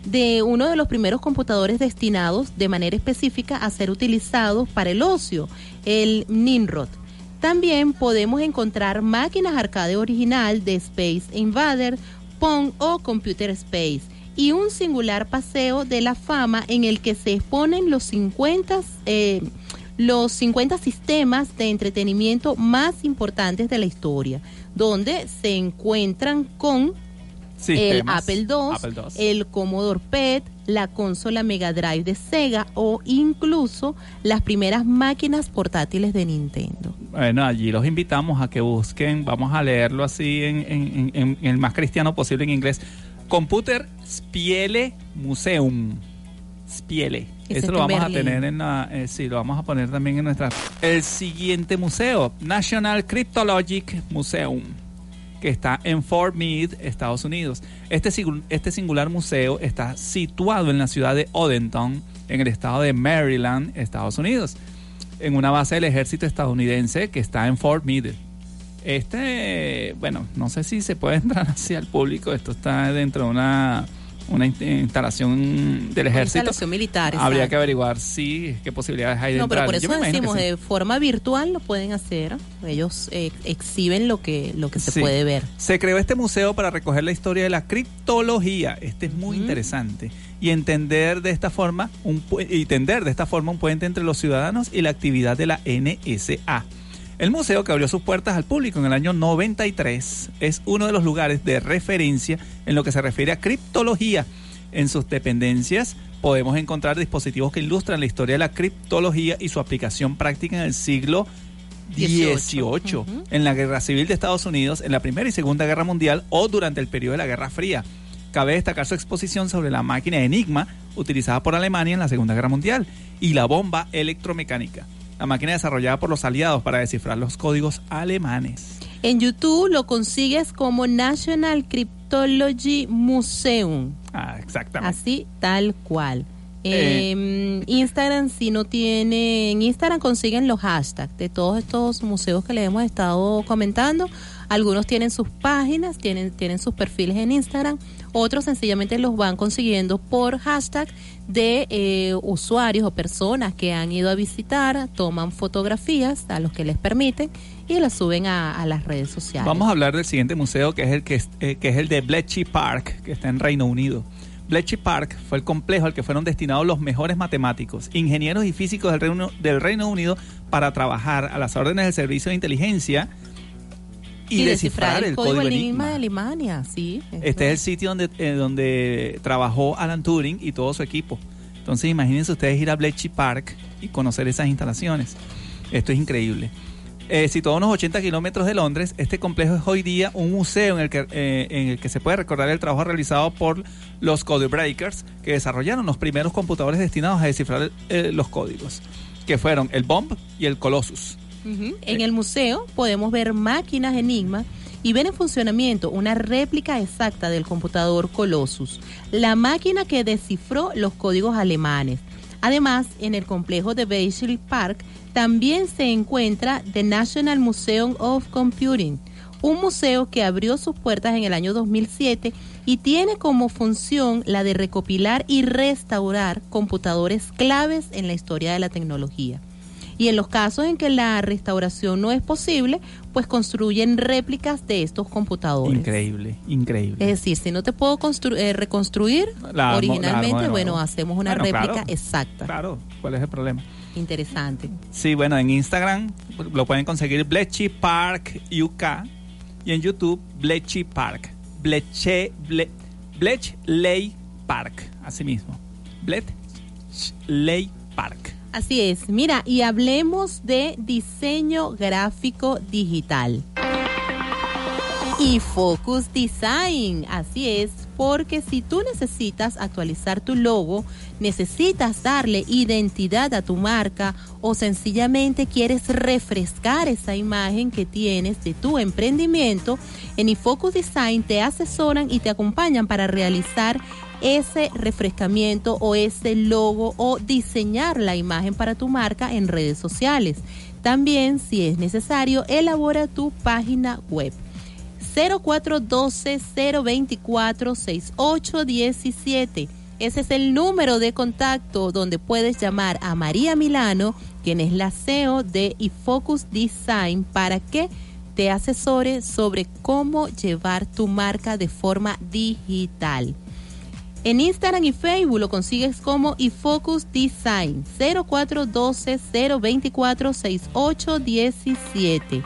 de uno de los primeros computadores destinados de manera específica a ser utilizados para el ocio, el Nimrod. También podemos encontrar máquinas arcade original de Space Invader, Pong o Computer Space y un singular paseo de la fama en el que se exponen los 50, eh, los 50 sistemas de entretenimiento más importantes de la historia, donde se encuentran con el. Apple II, Apple II. el Commodore PET, la consola Mega Drive de Sega o incluso las primeras máquinas portátiles de Nintendo. Bueno, allí los invitamos a que busquen, vamos a leerlo así en, en- en- en el más cristiano posible en inglés. Computer Spiele Museum. Spiele. Ese Eso lo vamos a tener en la. eh, sí, lo vamos a poner también en nuestra. El siguiente museo, National Cryptologic Museum, que está en Fort Meade, Estados Unidos. Este, este singular museo está situado en la ciudad de Odenton, en el estado de Maryland, Estados Unidos en una base del ejército estadounidense que está en Fort Meade. Este, bueno, no sé si se puede [laughs] entrar hacia el público. Esto está dentro de una, una in- instalación del ejército. instalación militar. Habría exacto. que averiguar si qué posibilidades hay de No, pero por eso decimos, sí. de forma virtual lo pueden hacer. Ellos eh, exhiben lo que, lo que se Sí. puede ver. Se creó este museo para recoger la historia de la criptología. Este es muy Ujú. interesante. Y entender de esta forma un y tender de esta forma un puente entre los ciudadanos y la actividad de la NSA. El museo que abrió sus puertas al público en el año 93 es uno de los lugares de referencia en lo que se refiere a criptología. En sus dependencias podemos encontrar dispositivos que ilustran la historia de la criptología y su aplicación práctica en el siglo 18. 18, Ujú. en la Guerra Civil de Estados Unidos, en la Primera y Segunda Guerra Mundial o durante el periodo de la Guerra Fría. Cabe destacar su exposición sobre la máquina Enigma, utilizada por Alemania en la Segunda Guerra Mundial, y la bomba electromecánica, la máquina desarrollada por los aliados para descifrar los códigos alemanes. En YouTube lo consigues como National Cryptology Museum. Ah, exactamente. Así, tal cual. Eh. Eh, Instagram si no tiene, en Instagram consiguen los hashtags de todos estos museos que les hemos estado comentando. Algunos tienen sus páginas, tienen, tienen sus perfiles en Instagram, otros sencillamente los van consiguiendo por hashtag de eh, usuarios o personas que han ido a visitar, toman fotografías a los que les permiten y las suben a, las redes sociales. Vamos a hablar del siguiente museo que es el que, eh, que es el de Bletchley Park, que está en Reino Unido. Bletchley Park fue el complejo al que fueron destinados los mejores matemáticos, ingenieros y físicos del Reino, del Reino Unido para trabajar a las órdenes del servicio de inteligencia y, descifrar, el código, enigma enigma. de Alemania, sí. Este es el sitio donde, eh, donde trabajó Alan Turing y todo su equipo. Entonces imagínense ustedes ir a Bletchley Park y conocer esas instalaciones. Esto es increíble. Eh, situado a unos 80 kilómetros de Londres, este complejo es hoy día un museo en el, que, eh, en el que se puede recordar el trabajo realizado por los Codebreakers que desarrollaron los primeros computadores destinados a descifrar eh, los códigos, que fueron el Bomb y el Colossus. En el museo podemos ver máquinas Enigma y ver en funcionamiento una réplica exacta del computador Colossus, la máquina que descifró los códigos alemanes. Además, en el complejo de Bletchley Park también se encuentra The National Museum of Computing, un museo que abrió sus puertas en el año 2007 y tiene como función la de recopilar y restaurar computadores claves en la historia de la tecnología. Y en los casos en que la restauración no es posible, pues construyen réplicas de estos computadores. Increíble, increíble. Es decir, si no te puedo eh, reconstruir La originalmente, la bueno, hacemos una Bueno, réplica claro. exacta. Claro, ¿cuál es el problema? Interesante. Sí, bueno, en Instagram lo pueden conseguir Bletchley Park UK y en YouTube Bletchley Park. Bleche, Ble, Bletchley Park, así mismo. Bletchley Park. Así es. Mira, y hablemos de diseño gráfico digital. Y Focus Design, así es, porque si tú necesitas actualizar tu logo, necesitas darle identidad a tu marca o sencillamente quieres refrescar esa imagen que tienes de tu emprendimiento, en iFocus Design te asesoran y te acompañan para realizar ese refrescamiento o ese logo o diseñar la imagen para tu marca en redes sociales. También, si es necesario, elabora tu página web. 0412-024-6817. Ese es el número de contacto donde puedes llamar a María Milano, quien es la CEO de iFocus Design, para que te asesore sobre cómo llevar tu marca de forma digital. En Instagram y Facebook lo consigues como iFocus Design 0412-024-6817.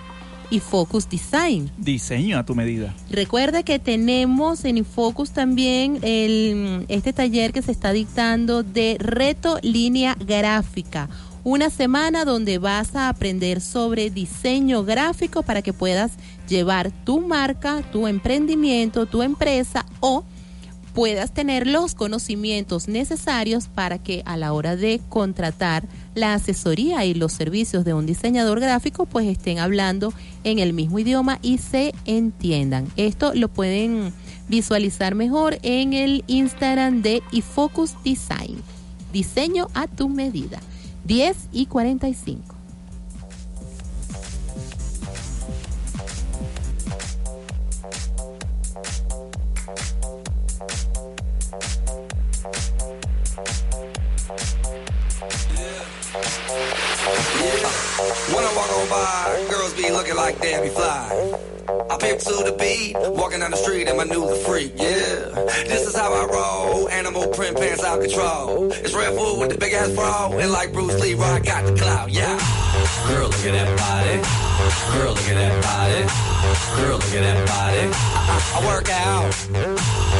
iFocus Design. Diseño a tu medida. Recuerda que tenemos en Infocus también el, este taller que se está dictando de reto línea gráfica. Una semana donde vas a aprender sobre diseño gráfico para que puedas llevar tu marca, tu emprendimiento, tu empresa o puedas tener los conocimientos necesarios para que a la hora de contratar la asesoría y los servicios de un diseñador gráfico pues estén hablando en el mismo idioma y se entiendan. Esto lo pueden visualizar mejor en el Instagram de iFocus Design. Diseño a tu medida. 10 y 45. When I walk on by, girls be looking like Debbie Fly. I pimp to the beat, walking down the street and my new the freak, yeah. This is how I roll, animal print pants out control. It's Red Bull with the big ass bra, and like Bruce Lee, I got the clout, yeah. Girl, look at that body. Girl, look at that body. Girl, look at that body. I, I, I work out.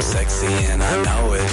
sexy and I know it.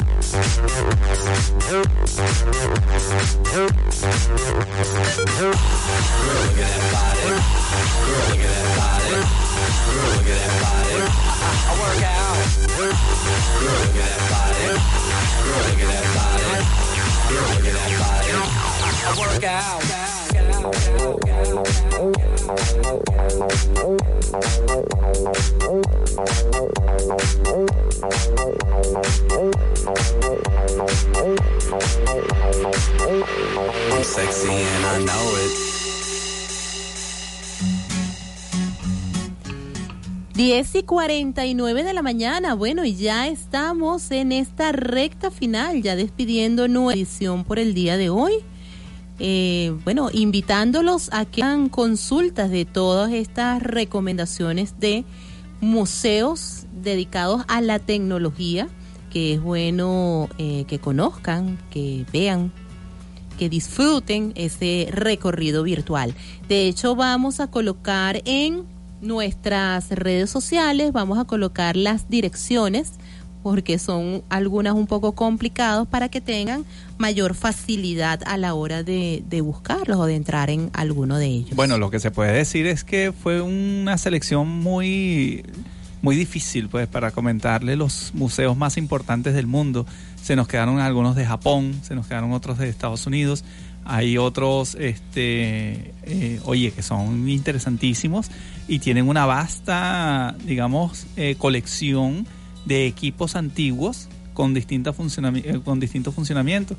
10 y 49 de la mañana. Bueno, y ya estamos en esta recta final, ya despidiendo nuestra edición por el día de hoy. Eh, bueno, invitándolos a que hagan consultas de todas estas recomendaciones de museos dedicados a la tecnología, que es bueno eh, que conozcan, que vean, que disfruten ese recorrido virtual. De hecho, vamos a colocar en nuestras redes sociales, vamos a colocar las direcciones porque son algunas un poco complicadas para que tengan mayor facilidad a la hora de, de buscarlos o de entrar en alguno de ellos. Bueno, lo que se puede decir es que fue una selección muy muy difícil pues para comentarle los museos más importantes del mundo. Se nos quedaron algunos de Japón, se nos quedaron otros de Estados Unidos, hay otros, este, eh, oye, que son interesantísimos y tienen una vasta, digamos, eh, colección de equipos antiguos con, distinta funcionami- eh, con distintos funcionamientos.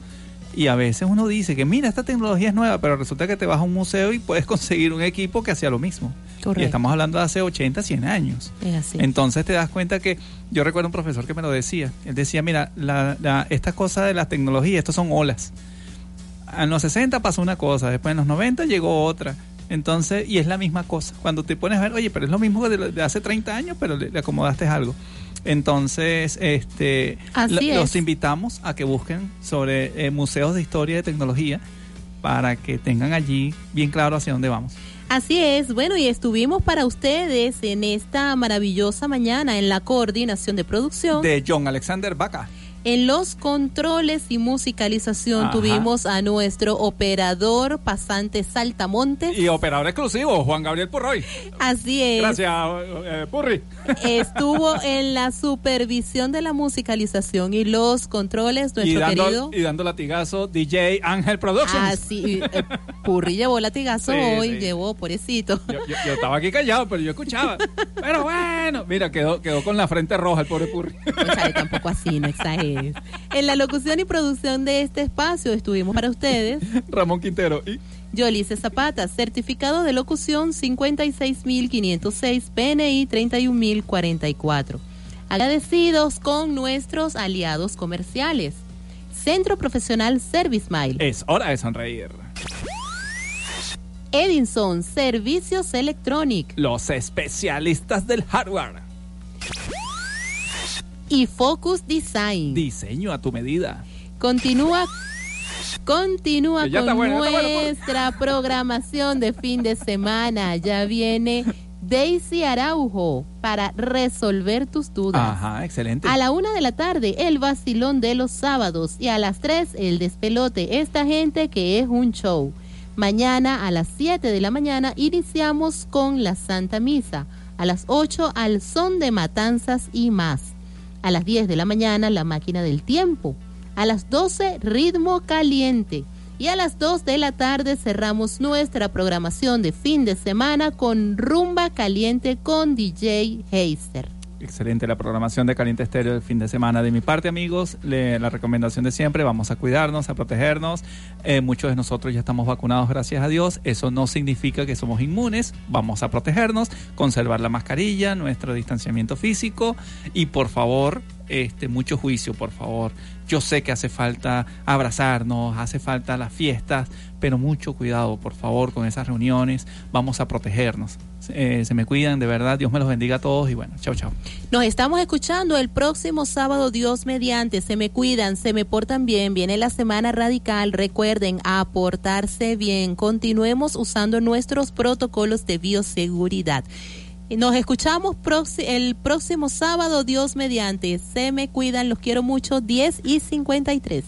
Y a veces uno dice que mira, esta tecnología es nueva, pero resulta que te vas a un museo y puedes [laughs] conseguir un equipo que hacía lo mismo. Y Correcto. estamos hablando de hace 80, 100 años. Es así. Entonces te das cuenta que yo recuerdo un profesor que me lo decía. Él decía, mira, la, la- esta cosa de la tecnología, estos son olas. En los 60 pasó una cosa, después en los 90 llegó otra. Entonces, y es la misma cosa. Cuando te pones a ver, oye, pero es lo mismo de, de hace 30 años, pero le, le acomodaste algo. Entonces, este, los invitamos a que busquen sobre eh, museos de historia y de tecnología para que tengan allí bien claro hacia dónde vamos. Así es, bueno, y estuvimos para ustedes en esta maravillosa mañana en la coordinación de producción. De John Alexander Baca. En los controles y musicalización Ajá. tuvimos a nuestro operador pasante Saltamontes. Y operador exclusivo, Juan Gabriel Purroy. Así es. Gracias, eh, Purri. Estuvo [laughs] en la supervisión de la musicalización y los controles Y nuestro dando, querido. y dando latigazo, DJ Ángel Productions. Así, eh, Purri llevó latigazo Sí, hoy, sí. llevó, pobrecito. Yo, yo- yo estaba aquí callado, pero yo escuchaba. Pero bueno, mira, quedó, quedó con la frente roja el pobre Purri. Cónchale, tampoco así, no En la locución y producción de este espacio estuvimos para ustedes [laughs] Ramón Quintero. Y Yolice Zapata, certificado de locución 56506, PNI 31044. Agradecidos con nuestros aliados comerciales. Centro Profesional Service Mile. Es hora de sonreír. Edinson Servicios Electronic. Los especialistas del hardware. Y Focus Design. Diseño a tu medida. Continúa Continúa Ya con bueno, bueno. nuestra programación de fin de semana. Ya viene Daisy Araujo para resolver tus dudas. Ajá, excelente. A la una de la tarde, el vacilón de los sábados. Y a las tres, el despelote. Esta gente que es un show. Mañana a las 7 de la mañana iniciamos con la Santa Misa. A las 8 al son de matanzas y más. A las 10 de la mañana la máquina del tiempo. A las 12 ritmo caliente. Y a las 2 de la tarde cerramos nuestra programación de fin de semana con rumba caliente con DJ Heister. Excelente la programación de Caliente Estéreo del fin de semana. De mi parte, amigos, la recomendación de siempre, vamos a cuidarnos, a protegernos. Eh, muchos de nosotros ya estamos vacunados, gracias a Dios. Eso no significa que somos inmunes. Vamos a protegernos, conservar la mascarilla, nuestro distanciamiento físico y por favor, este, mucho juicio, por favor. Yo sé que hace falta abrazarnos, hace falta las fiestas, pero mucho cuidado, por favor, con esas reuniones. Vamos a protegernos. Eh, se me cuidan, de verdad. Dios me los bendiga a todos y bueno, chao, chao. Nos estamos escuchando el próximo sábado, Dios mediante. Se me cuidan, se me portan bien. Viene la semana radical. Recuerden, a portarse bien. Continuemos usando nuestros protocolos de bioseguridad. Nos escuchamos el próximo sábado, Dios mediante. Se me cuidan, los quiero mucho. 10 y 53.